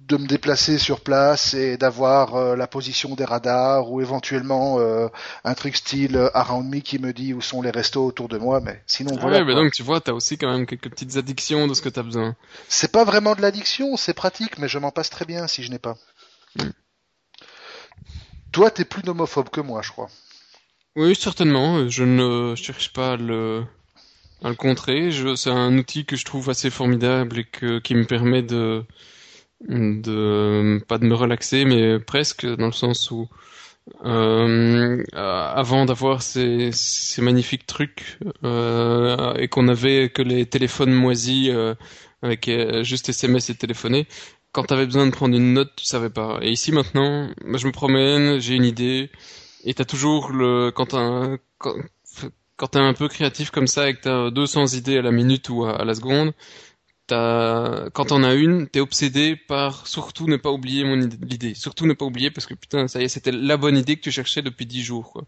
de me déplacer sur place et d'avoir euh, la position des radars ou éventuellement euh, un truc style euh, Around Me qui me dit où sont les restos autour de moi. Mais sinon, Ah voilà. ouais, mais quoi. donc tu vois, t'as aussi quand même quelques petites addictions de ce que t'as besoin. C'est pas vraiment de l'addiction, c'est pratique, mais je m'en passe très bien si je n'ai pas. Mm. Toi, t'es plus nomophobe que moi, je crois. Oui, certainement. Je ne cherche pas à le, à le contrer. C'est un outil que je trouve assez formidable et que, qui me permet de, de, pas de me relaxer, mais presque, dans le sens où, euh, euh, avant d'avoir ces, ces magnifiques trucs, euh, et qu'on avait que les téléphones moisis, euh, avec euh, juste SMS et téléphoner, quand t'avais besoin de prendre une note, tu savais pas. Et ici maintenant, bah, je me promène, j'ai une idée, et t'as toujours le quand t'as quand, t'es un peu créatif comme ça et que t'as 200 idées à la minute ou à la seconde, t'as quand t'en as une, t'es obsédé par surtout ne pas oublier mon idée, l'idée, surtout ne pas oublier parce que putain ça y est c'était la bonne idée que tu cherchais depuis 10 jours quoi.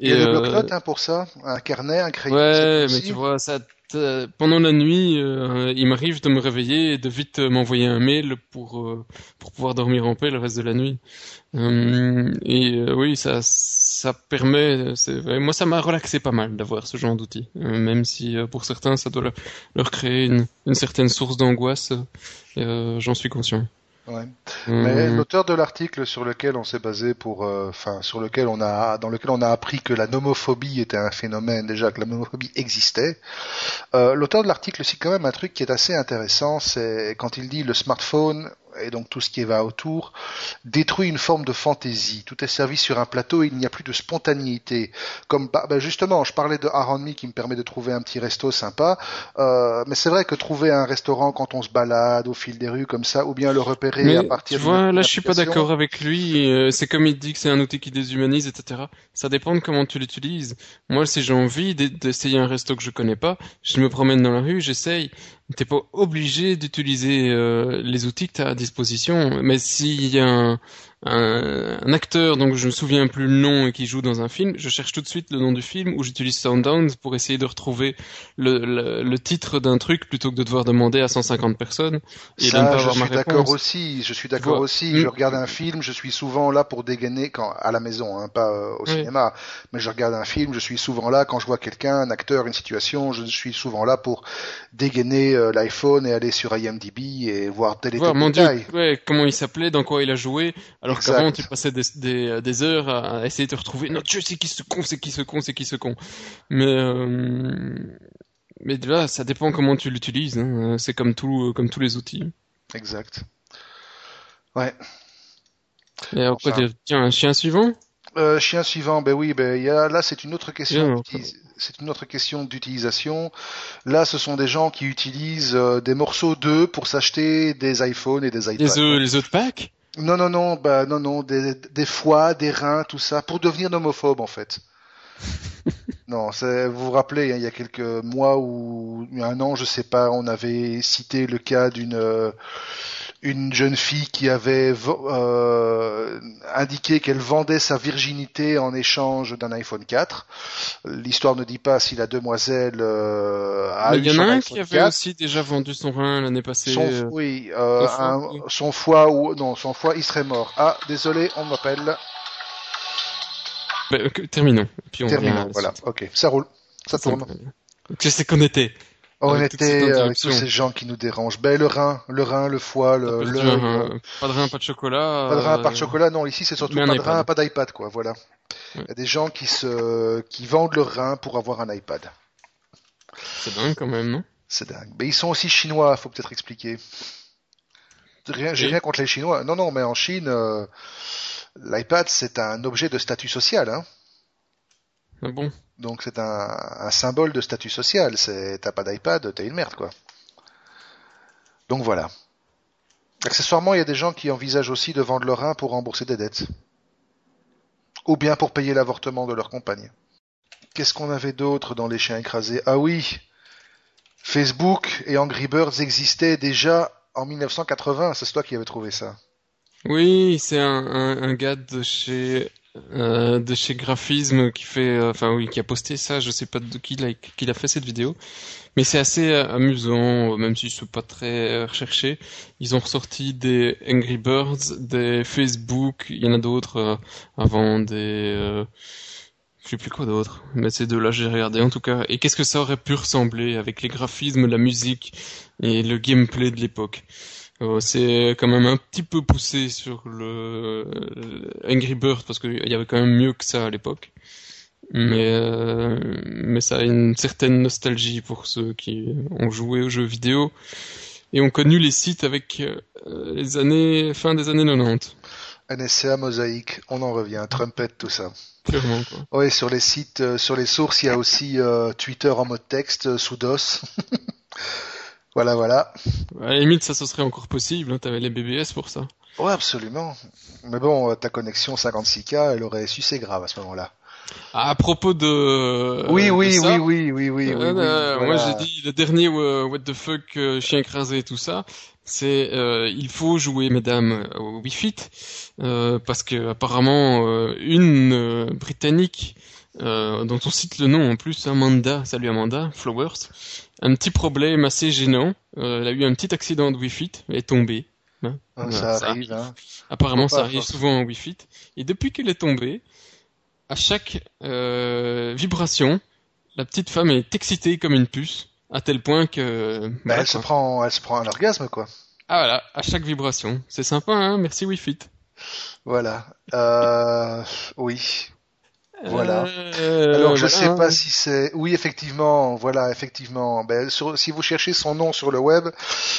Il y a des euh, bloc-notes hein, pour ça, un carnet, un crayon. Ouais, mais tu vois, ça, pendant la nuit, euh, il m'arrive de me réveiller et de vite euh, m'envoyer un mail pour euh, pour pouvoir dormir en paix le reste de la nuit. Euh, et oui, ça ça permet. moi, ça m'a relaxé pas mal d'avoir ce genre d'outils, Euh, même si pour certains, ça doit leur, leur créer une, une certaine source d'angoisse. J'en suis conscient. Ouais. Mais l'auteur de l'article sur lequel on s'est basé pour, euh, enfin, sur lequel on a, dans lequel on a appris que la nomophobie était un phénomène déjà, que la nomophobie existait. Euh, l'auteur de l'article cite quand même un truc qui est assez intéressant, c'est quand il dit le smartphone et donc tout ce qui va autour, détruit une forme de fantaisie. Tout est servi sur un plateau et il n'y a plus de spontanéité. Comme bah, bah justement, je parlais de Aaron Me qui me permet de trouver un petit resto sympa, euh, mais c'est vrai que trouver un restaurant quand on se balade au fil des rues comme ça, ou bien le repérer à partir. Tu vois, là, je suis pas d'accord avec lui. Euh, c'est comme il dit que c'est un outil qui déshumanise, etc. Ça dépend de comment tu l'utilises. Moi, si j'ai envie d'essayer un resto que je connais pas, je me promène dans la rue, j'essaye. T'es pas obligé d'utiliser euh, les outils que tu as à disposition. Mais s'il y a un, un, acteur dont je ne me souviens plus le nom et qui joue dans un film, je cherche tout de suite le nom du film ou j'utilise Soundhound pour essayer de retrouver le, le, titre d'un truc plutôt que de devoir demander à 150 personnes et Ça, je suis d'accord aussi. Je suis d'accord aussi. Je mm. regarde un film, je suis souvent là pour dégainer quand à la maison, hein, pas euh, au cinéma. Mais je regarde un film, je suis souvent là quand je vois quelqu'un, un acteur, une situation, je suis souvent là pour dégainer euh, l'iPhone et aller sur IMDb et voir tel et tel détail. ouais, comment il s'appelait, dans quoi il a joué. Alors qu'avant, tu passais des, des, des, heures à essayer de retrouver. Non, Dieu, c'est qui ce con, c'est qui ce con, c'est qui ce con. Mais euh, mais là, ça dépend comment tu l'utilises. Hein. C'est comme tout, comme tous les outils. Exact. Ouais. Et après, tiens, un chien suivant? Euh, chien suivant, ben oui, ben y a, là c'est une autre question. C'est une autre question d'utilisation. Là, ce sont des gens qui utilisent euh, des morceaux d'œufs pour s'acheter des iPhones et des iPads. Les œufs, les œufs de Pâques? Non, non, non, bah non, non, des, des foies, des reins, tout ça, pour devenir homophobe en fait. <laughs> non, vous vous rappelez, hein, il y a quelques mois ou un an, je sais pas, on avait cité le cas d'une euh, une jeune fille qui avait euh, indiqué qu'elle vendait sa virginité en échange d'un iPhone 4. L'histoire ne dit pas si la demoiselle euh, a Mais il y en a un qui avait aussi déjà vendu son rein l'année passée. Son, euh, oui, euh, son foie ou non, son foie, il serait mort. Ah, désolé, on m'appelle. Ben, terminons. Puis on terminons. Voilà. Ok, ça roule, ça, ça tourne. Qu'est-ce sais qu'on était on était avec tous ces gens qui nous dérangent. Ben le rein, le rein, le foie, le, le... pas de rein, pas de chocolat. Pas de rein, pas de euh, chocolat. Non, ici c'est surtout pas de rein, pas d'iPad, quoi. Voilà. Il y a des gens qui se, qui vendent leur rein pour avoir un iPad. C'est dingue quand même, non? C'est dingue. Mais ils sont aussi chinois, faut peut-être expliquer. Rien, j'ai rien contre les Chinois. Non, non, mais en Chine, euh, l'iPad c'est un objet de statut social, hein. Ah bon? Donc c'est un, symbole de statut social. C'est t'as pas d'iPad, t'es une merde quoi. Donc voilà. Accessoirement, il y a des gens qui envisagent aussi de vendre leur rein pour rembourser des dettes. Ou bien pour payer l'avortement de leur compagne. Qu'est-ce qu'on avait d'autre dans les chiens écrasés? Ah oui Facebook et Angry Birds existaient déjà en 1980. C'est toi qui avais trouvé ça. Oui, c'est un, un, gars de chez euh, de chez Graphisme qui fait, euh, enfin oui, qui a posté ça. Je sais pas de qui l'a qui fait cette vidéo, mais c'est assez euh, amusant, même si c'est pas très recherché. Ils ont ressorti des Angry Birds, des Facebook, il y en a d'autres avant des je sais plus quoi d'autre, mais ces deux-là j'ai regardé en tout cas. Et qu'est-ce que ça aurait pu ressembler avec les graphismes, la musique et le gameplay de l'époque? C'est quand même un petit peu poussé sur le Angry Bird parce qu'il y avait quand même mieux que ça à l'époque. Mais, euh, mais ça a une certaine nostalgie pour ceux qui ont joué aux jeux vidéo et ont connu les sites avec euh, les années fin des années 90. NSA, Mosaïque, on en revient, Trumpet, tout ça. Clairement, quoi. Oui, sur les sites, sur les sources, il y a aussi Twitter en mode texte sous DOS. <laughs> Voilà, voilà. À la limite, ça, ce serait encore possible. Hein, T'avais les BBS pour ça. Ouais, absolument. Mais bon, ta connexion 56K, elle aurait su c'est grave à ce moment-là. À propos de. Oui, oui, oui, oui, oui, oui, euh, Moi, j'ai dit le dernier euh, What the fuck, euh, chien écrasé et tout ça. C'est il faut jouer, mesdames, au Wii Fit parce que apparemment une britannique dont on cite le nom en plus, Amanda, salut Amanda, Flowers, un petit problème assez gênant. Euh, elle a eu un petit accident de Wi-Fi, elle est tombée. Hein. Ah, ça, arrive. Hein. Apparemment, ça arrive souvent en Wi-Fi. Et depuis qu'elle est tombée, à chaque euh, vibration, la petite femme est excitée comme une puce, à tel point que. Bah, elle se prend, elle se prend un orgasme, quoi. Ah voilà, à chaque vibration. C'est sympa, hein Merci Wi-Fi. Voilà. Euh, oui. Voilà. Euh, Alors je voilà. sais pas si c'est. Oui, effectivement, voilà, effectivement. Ben, sur- si vous cherchez son nom sur le web,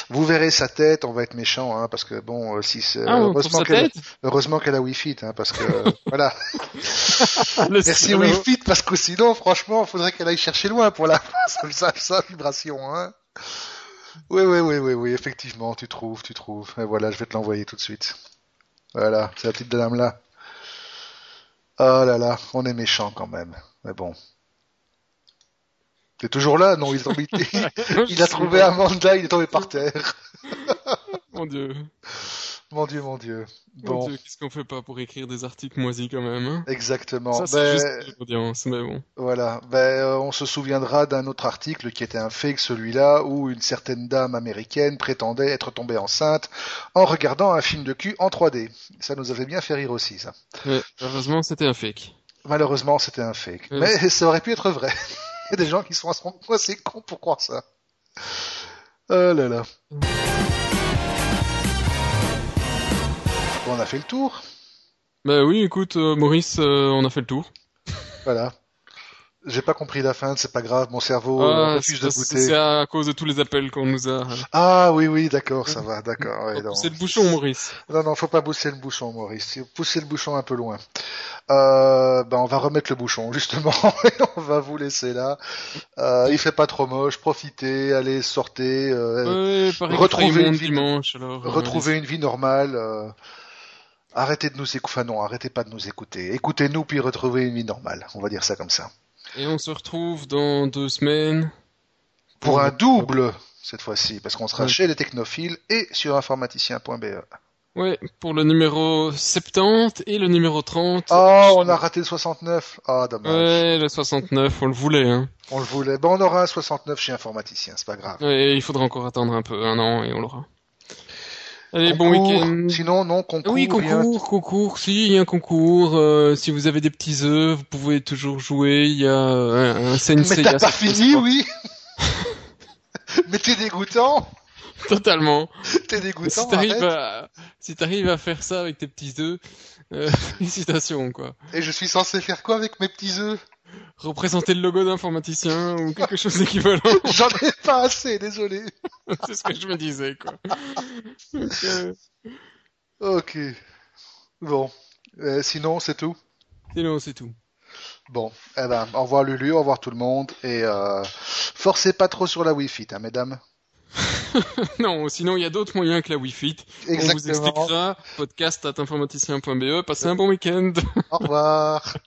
vous verrez sa tête. On va être méchant, hein, parce que bon, euh, si c'est Ah, heureusement qu'elle, heureusement qu'elle a Wi-Fi, hein, parce que <laughs> voilà. Merci. Wi-Fi, parce que sinon, franchement, faudrait qu'elle aille chercher loin pour la <laughs> sa, sa vibration, hein. Oui, oui, oui, oui, oui, effectivement, tu trouves, tu trouves. Et voilà, je vais te l'envoyer tout de suite. Voilà, c'est la petite dame là. Oh là là, on est méchant quand même. Mais bon. T'es toujours là? Non, il, est tombé- <laughs> il a trouvé Amanda, il est tombé par terre. Mon dieu. Mon dieu, mon dieu. Mon Bon, dieu, qu'est-ce qu'on fait pas pour écrire des articles moisis quand même, hein? Exactement. Ça, c'est Ben, juste l'audience, mais bon. Voilà, ben, euh, on se souviendra d'un autre article qui était un fake, celui-là, où une certaine dame américaine prétendait être tombée enceinte en regardant un film de cul en 3D. Ça nous avait bien fait rire aussi, ça. Mais, heureusement, c'était un fake. Malheureusement, c'était un fake. Mais ça aurait pu être vrai. <laughs> Il y a des gens qui sont assez cons pour croire ça. Oh là là. On a fait le tour? Bah oui, écoute, euh, Maurice, euh, on a fait le tour. <laughs> Voilà. J'ai pas compris la fin, c'est pas grave, mon cerveau euh, Ah, refuse de goûter. c'est à cause de tous les appels qu'on nous a. Ah oui, oui, d'accord, ça va, d'accord. ouais, le bouchon, Maurice. Non, non, faut pas pousser le bouchon, Maurice. Poussez le bouchon un peu loin. Euh, ben, on va remettre le bouchon, justement, <laughs> et on va vous laisser là. Euh, il fait pas trop moche, profitez, allez, sortez, euh, Ouais, retrouvez retrouver une une vie- dimanche, alors. euh, retrouvez une vie normale. Arrêtez de nous écouter, enfin non, arrêtez pas de nous écouter. Écoutez-nous, puis retrouvez une vie normale. On va dire ça comme ça. Et on se retrouve dans deux semaines. Pour un double, cette fois-ci, parce qu'on sera Ouais. chez les technophiles et sur informaticien.be. Ouais, pour le numéro 70 et le numéro 30. Oh, on a raté le 69. Ah, dommage. Ouais, le 69, on le voulait, hein. On le voulait. Bon, on aura un 69 chez informaticien, c'est pas grave. Ouais, il faudra encore attendre un peu, un an, et on l'aura. Allez, bon week-end. Sinon, non, concours. Oui, concours, concours, si, il y a un concours. euh, si vous avez des petits œufs, vous pouvez toujours jouer. Il y a un, un Sensei. Mais t'as pas fini, oui <laughs> Mais t'es dégoûtant Totalement. T'es Si dégoûtant, t'arrives arrête. à, si t'arrives à faire ça avec tes petits œufs, euh, <laughs> félicitations, quoi. Et je suis censé faire quoi avec mes petits œufs? Représenter le logo d'informaticien ou quelque chose d'équivalent. <laughs> J'en ai pas assez, désolé. <laughs> C'est ce que je me disais, quoi. Ok. Bon. Euh, sinon, c'est tout? Sinon, c'est tout. Bon. Eh ben, au revoir Lulu, au revoir tout le monde. Et euh, forcez pas trop sur la Wi-Fi, hein, mesdames. <laughs> Non, sinon, il y a d'autres moyens que la Wi-Fi. On vous Exactement. expliquera. Podcast at informaticien.be. Passez un bon week-end. Au revoir.